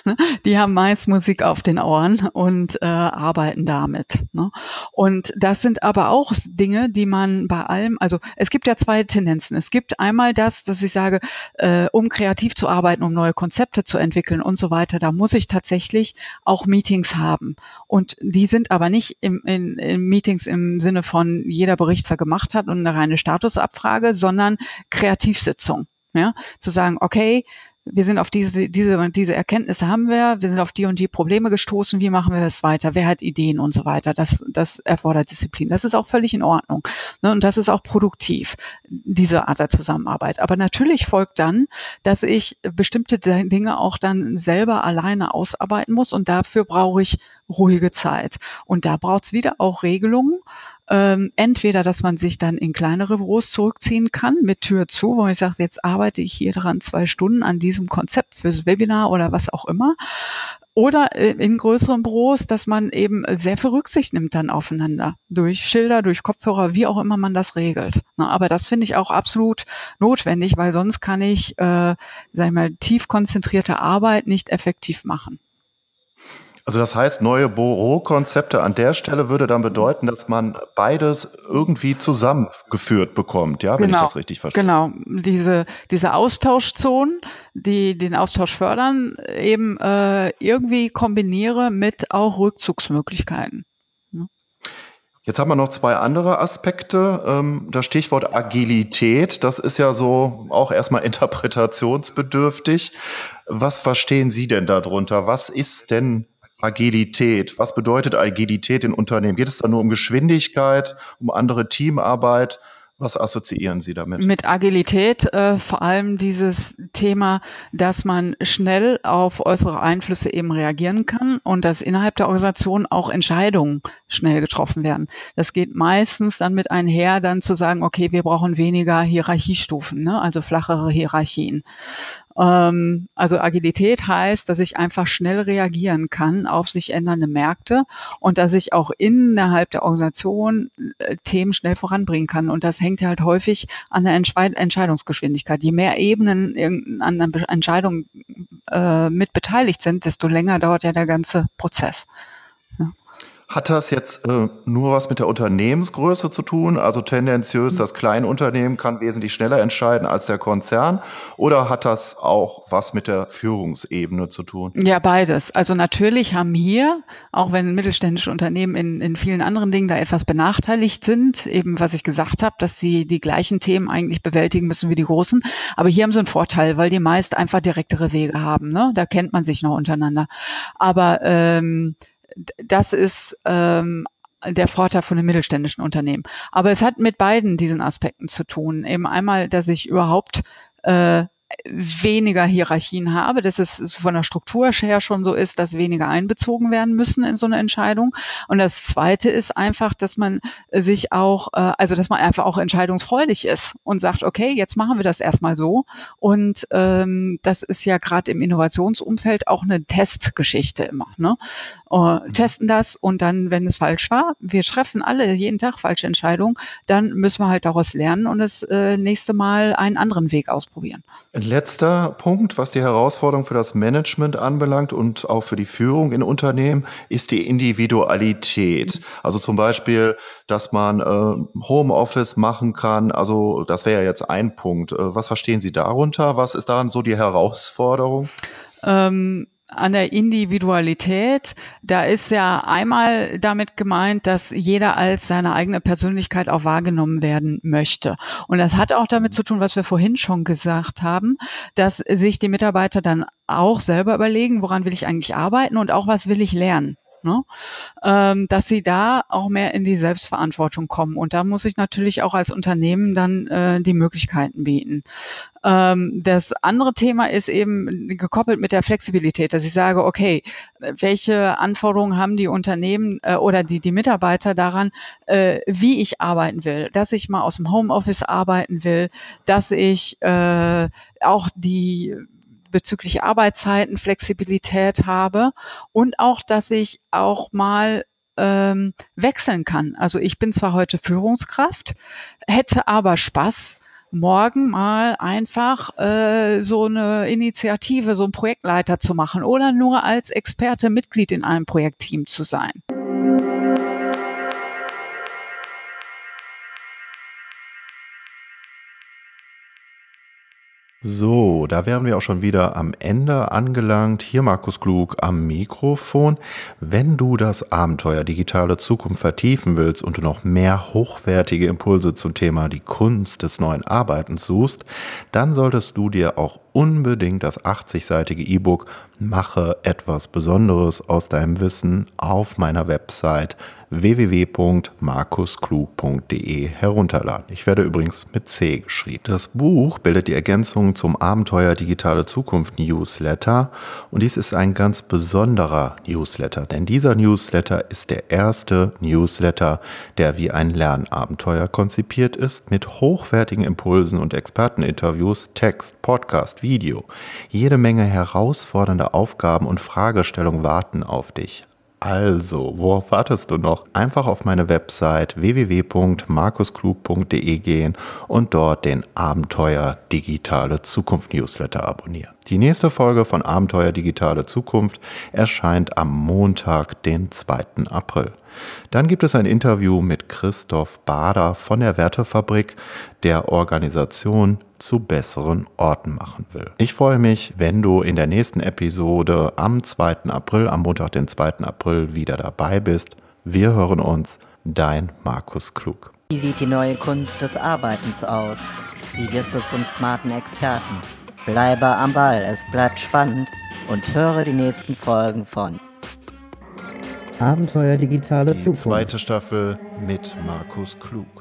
Ne? die haben meist Musik auf den Ohren und äh, arbeiten damit. Ne? Und das sind aber auch Dinge, die man bei allem, also es gibt ja zwei Tendenzen. Es gibt einmal das, dass ich sage, äh, um kreativ zu arbeiten, um neue Konzepte zu entwickeln und so weiter, da muss ich tatsächlich auch Meetings haben. Und die sind aber nicht im, in, in Meetings im Sinne von jeder Berichter gemacht hat und eine reine Statusabfrage, sondern Kreativsitzung. Ja, zu sagen, okay, wir sind auf diese, diese, diese Erkenntnisse haben wir, wir sind auf die und die Probleme gestoßen, wie machen wir das weiter, wer hat Ideen und so weiter. Das, das erfordert Disziplin. Das ist auch völlig in Ordnung. Ne? Und das ist auch produktiv, diese Art der Zusammenarbeit. Aber natürlich folgt dann, dass ich bestimmte Dinge auch dann selber alleine ausarbeiten muss und dafür brauche ich ruhige Zeit. Und da braucht es wieder auch Regelungen, ähm, entweder, dass man sich dann in kleinere Büros zurückziehen kann mit Tür zu, wo ich sage, jetzt arbeite ich hier dran zwei Stunden an diesem Konzept fürs Webinar oder was auch immer. Oder äh, in größeren Büros, dass man eben sehr viel Rücksicht nimmt dann aufeinander. Durch Schilder, durch Kopfhörer, wie auch immer man das regelt. aber das finde ich auch absolut notwendig, weil sonst kann ich, äh, sag ich mal, tief konzentrierte Arbeit nicht effektiv machen. Also das heißt, neue Bürokonzepte an der Stelle würde dann bedeuten, dass man beides irgendwie zusammengeführt bekommt, ja, wenn genau, ich das richtig verstehe. Genau, diese, diese Austauschzonen, die den Austausch fördern, eben äh, irgendwie kombiniere mit auch Rückzugsmöglichkeiten. Jetzt haben wir noch zwei andere Aspekte. Ähm, das Stichwort Agilität, das ist ja so auch erstmal interpretationsbedürftig. Was verstehen Sie denn darunter? Was ist denn Agilität. Was bedeutet Agilität in Unternehmen? Geht es da nur um Geschwindigkeit, um andere Teamarbeit? Was assoziieren Sie damit? Mit Agilität äh, vor allem dieses Thema, dass man schnell auf äußere Einflüsse eben reagieren kann und dass innerhalb der Organisation auch Entscheidungen schnell getroffen werden. Das geht meistens dann mit einher, dann zu sagen, okay, wir brauchen weniger Hierarchiestufen, ne? also flachere Hierarchien. Ähm, also Agilität heißt, dass ich einfach schnell reagieren kann auf sich ändernde Märkte und dass ich auch innerhalb der Organisation äh, Themen schnell voranbringen kann. Und das hängt halt häufig an der Entscheidungsgeschwindigkeit. Je mehr Ebenen an einer Entscheidung äh, mit beteiligt sind, desto länger dauert ja der ganze Prozess. Hat das jetzt äh, nur was mit der Unternehmensgröße zu tun? Also tendenziös, das Kleinunternehmen kann wesentlich schneller entscheiden als der Konzern? Oder hat das auch was mit der Führungsebene zu tun? Ja, beides. Also natürlich haben hier, auch wenn mittelständische Unternehmen in, in vielen anderen Dingen da etwas benachteiligt sind, eben was ich gesagt habe, dass sie die gleichen Themen eigentlich bewältigen müssen wie die großen. Aber hier haben sie einen Vorteil, weil die meist einfach direktere Wege haben. Ne? Da kennt man sich noch untereinander. Aber ähm, das ist ähm, der Vorteil von einem mittelständischen Unternehmen. Aber es hat mit beiden diesen Aspekten zu tun. Eben einmal, dass ich überhaupt äh, weniger Hierarchien habe, dass es von der Struktur her schon so ist, dass weniger einbezogen werden müssen in so eine Entscheidung. Und das Zweite ist einfach, dass man sich auch, äh, also dass man einfach auch entscheidungsfreudig ist und sagt, okay, jetzt machen wir das erstmal so. Und ähm, das ist ja gerade im Innovationsumfeld auch eine Testgeschichte immer. Ne? Uh, testen das und dann, wenn es falsch war, wir treffen alle jeden Tag falsche Entscheidungen, dann müssen wir halt daraus lernen und das äh, nächste Mal einen anderen Weg ausprobieren. Letzter Punkt, was die Herausforderung für das Management anbelangt und auch für die Führung in Unternehmen, ist die Individualität. Also zum Beispiel, dass man äh, Homeoffice machen kann. Also das wäre jetzt ein Punkt. Äh, was verstehen Sie darunter? Was ist daran so die Herausforderung? Ähm an der Individualität, da ist ja einmal damit gemeint, dass jeder als seine eigene Persönlichkeit auch wahrgenommen werden möchte. Und das hat auch damit zu tun, was wir vorhin schon gesagt haben, dass sich die Mitarbeiter dann auch selber überlegen, woran will ich eigentlich arbeiten und auch was will ich lernen ne? ähm, dass sie da auch mehr in die Selbstverantwortung kommen. Und da muss ich natürlich auch als Unternehmen dann äh, die Möglichkeiten bieten. Ähm, das andere Thema ist eben gekoppelt mit der Flexibilität, dass ich sage, okay, welche Anforderungen haben die Unternehmen äh, oder die, die Mitarbeiter daran, äh, wie ich arbeiten will, dass ich mal aus dem Homeoffice arbeiten will, dass ich äh, auch die bezüglich Arbeitszeiten Flexibilität habe und auch, dass ich auch mal ähm, wechseln kann. Also ich bin zwar heute Führungskraft, hätte aber Spaß, morgen mal einfach äh, so eine Initiative, so ein Projektleiter zu machen oder nur als Experte Mitglied in einem Projektteam zu sein. So, da wären wir auch schon wieder am Ende angelangt. Hier Markus Klug am Mikrofon. Wenn du das Abenteuer digitale Zukunft vertiefen willst und du noch mehr hochwertige Impulse zum Thema die Kunst des neuen Arbeitens suchst, dann solltest du dir auch unbedingt das 80-seitige E-Book Mache etwas Besonderes aus deinem Wissen auf meiner Website www.markusklug.de herunterladen. Ich werde übrigens mit C geschrieben. Das Buch bildet die Ergänzung zum Abenteuer Digitale Zukunft Newsletter und dies ist ein ganz besonderer Newsletter, denn dieser Newsletter ist der erste Newsletter, der wie ein Lernabenteuer konzipiert ist, mit hochwertigen Impulsen und Experteninterviews, Text, Podcast, Video. Jede Menge herausfordernde Aufgaben und Fragestellungen warten auf dich. Also, worauf wartest du noch? Einfach auf meine Website www.markusklug.de gehen und dort den Abenteuer Digitale Zukunft Newsletter abonnieren. Die nächste Folge von Abenteuer Digitale Zukunft erscheint am Montag, den 2. April. Dann gibt es ein Interview mit Christoph Bader von der Wertefabrik, der Organisation zu besseren Orten machen will. Ich freue mich, wenn du in der nächsten Episode am 2. April, am Montag, den 2. April wieder dabei bist. Wir hören uns, dein Markus Klug. Wie sieht die neue Kunst des Arbeitens aus? Wie wirst du zum smarten Experten? Bleibe am Ball, es bleibt spannend und höre die nächsten Folgen von Abenteuer digitale Die Zukunft. zweite Staffel mit Markus Klug.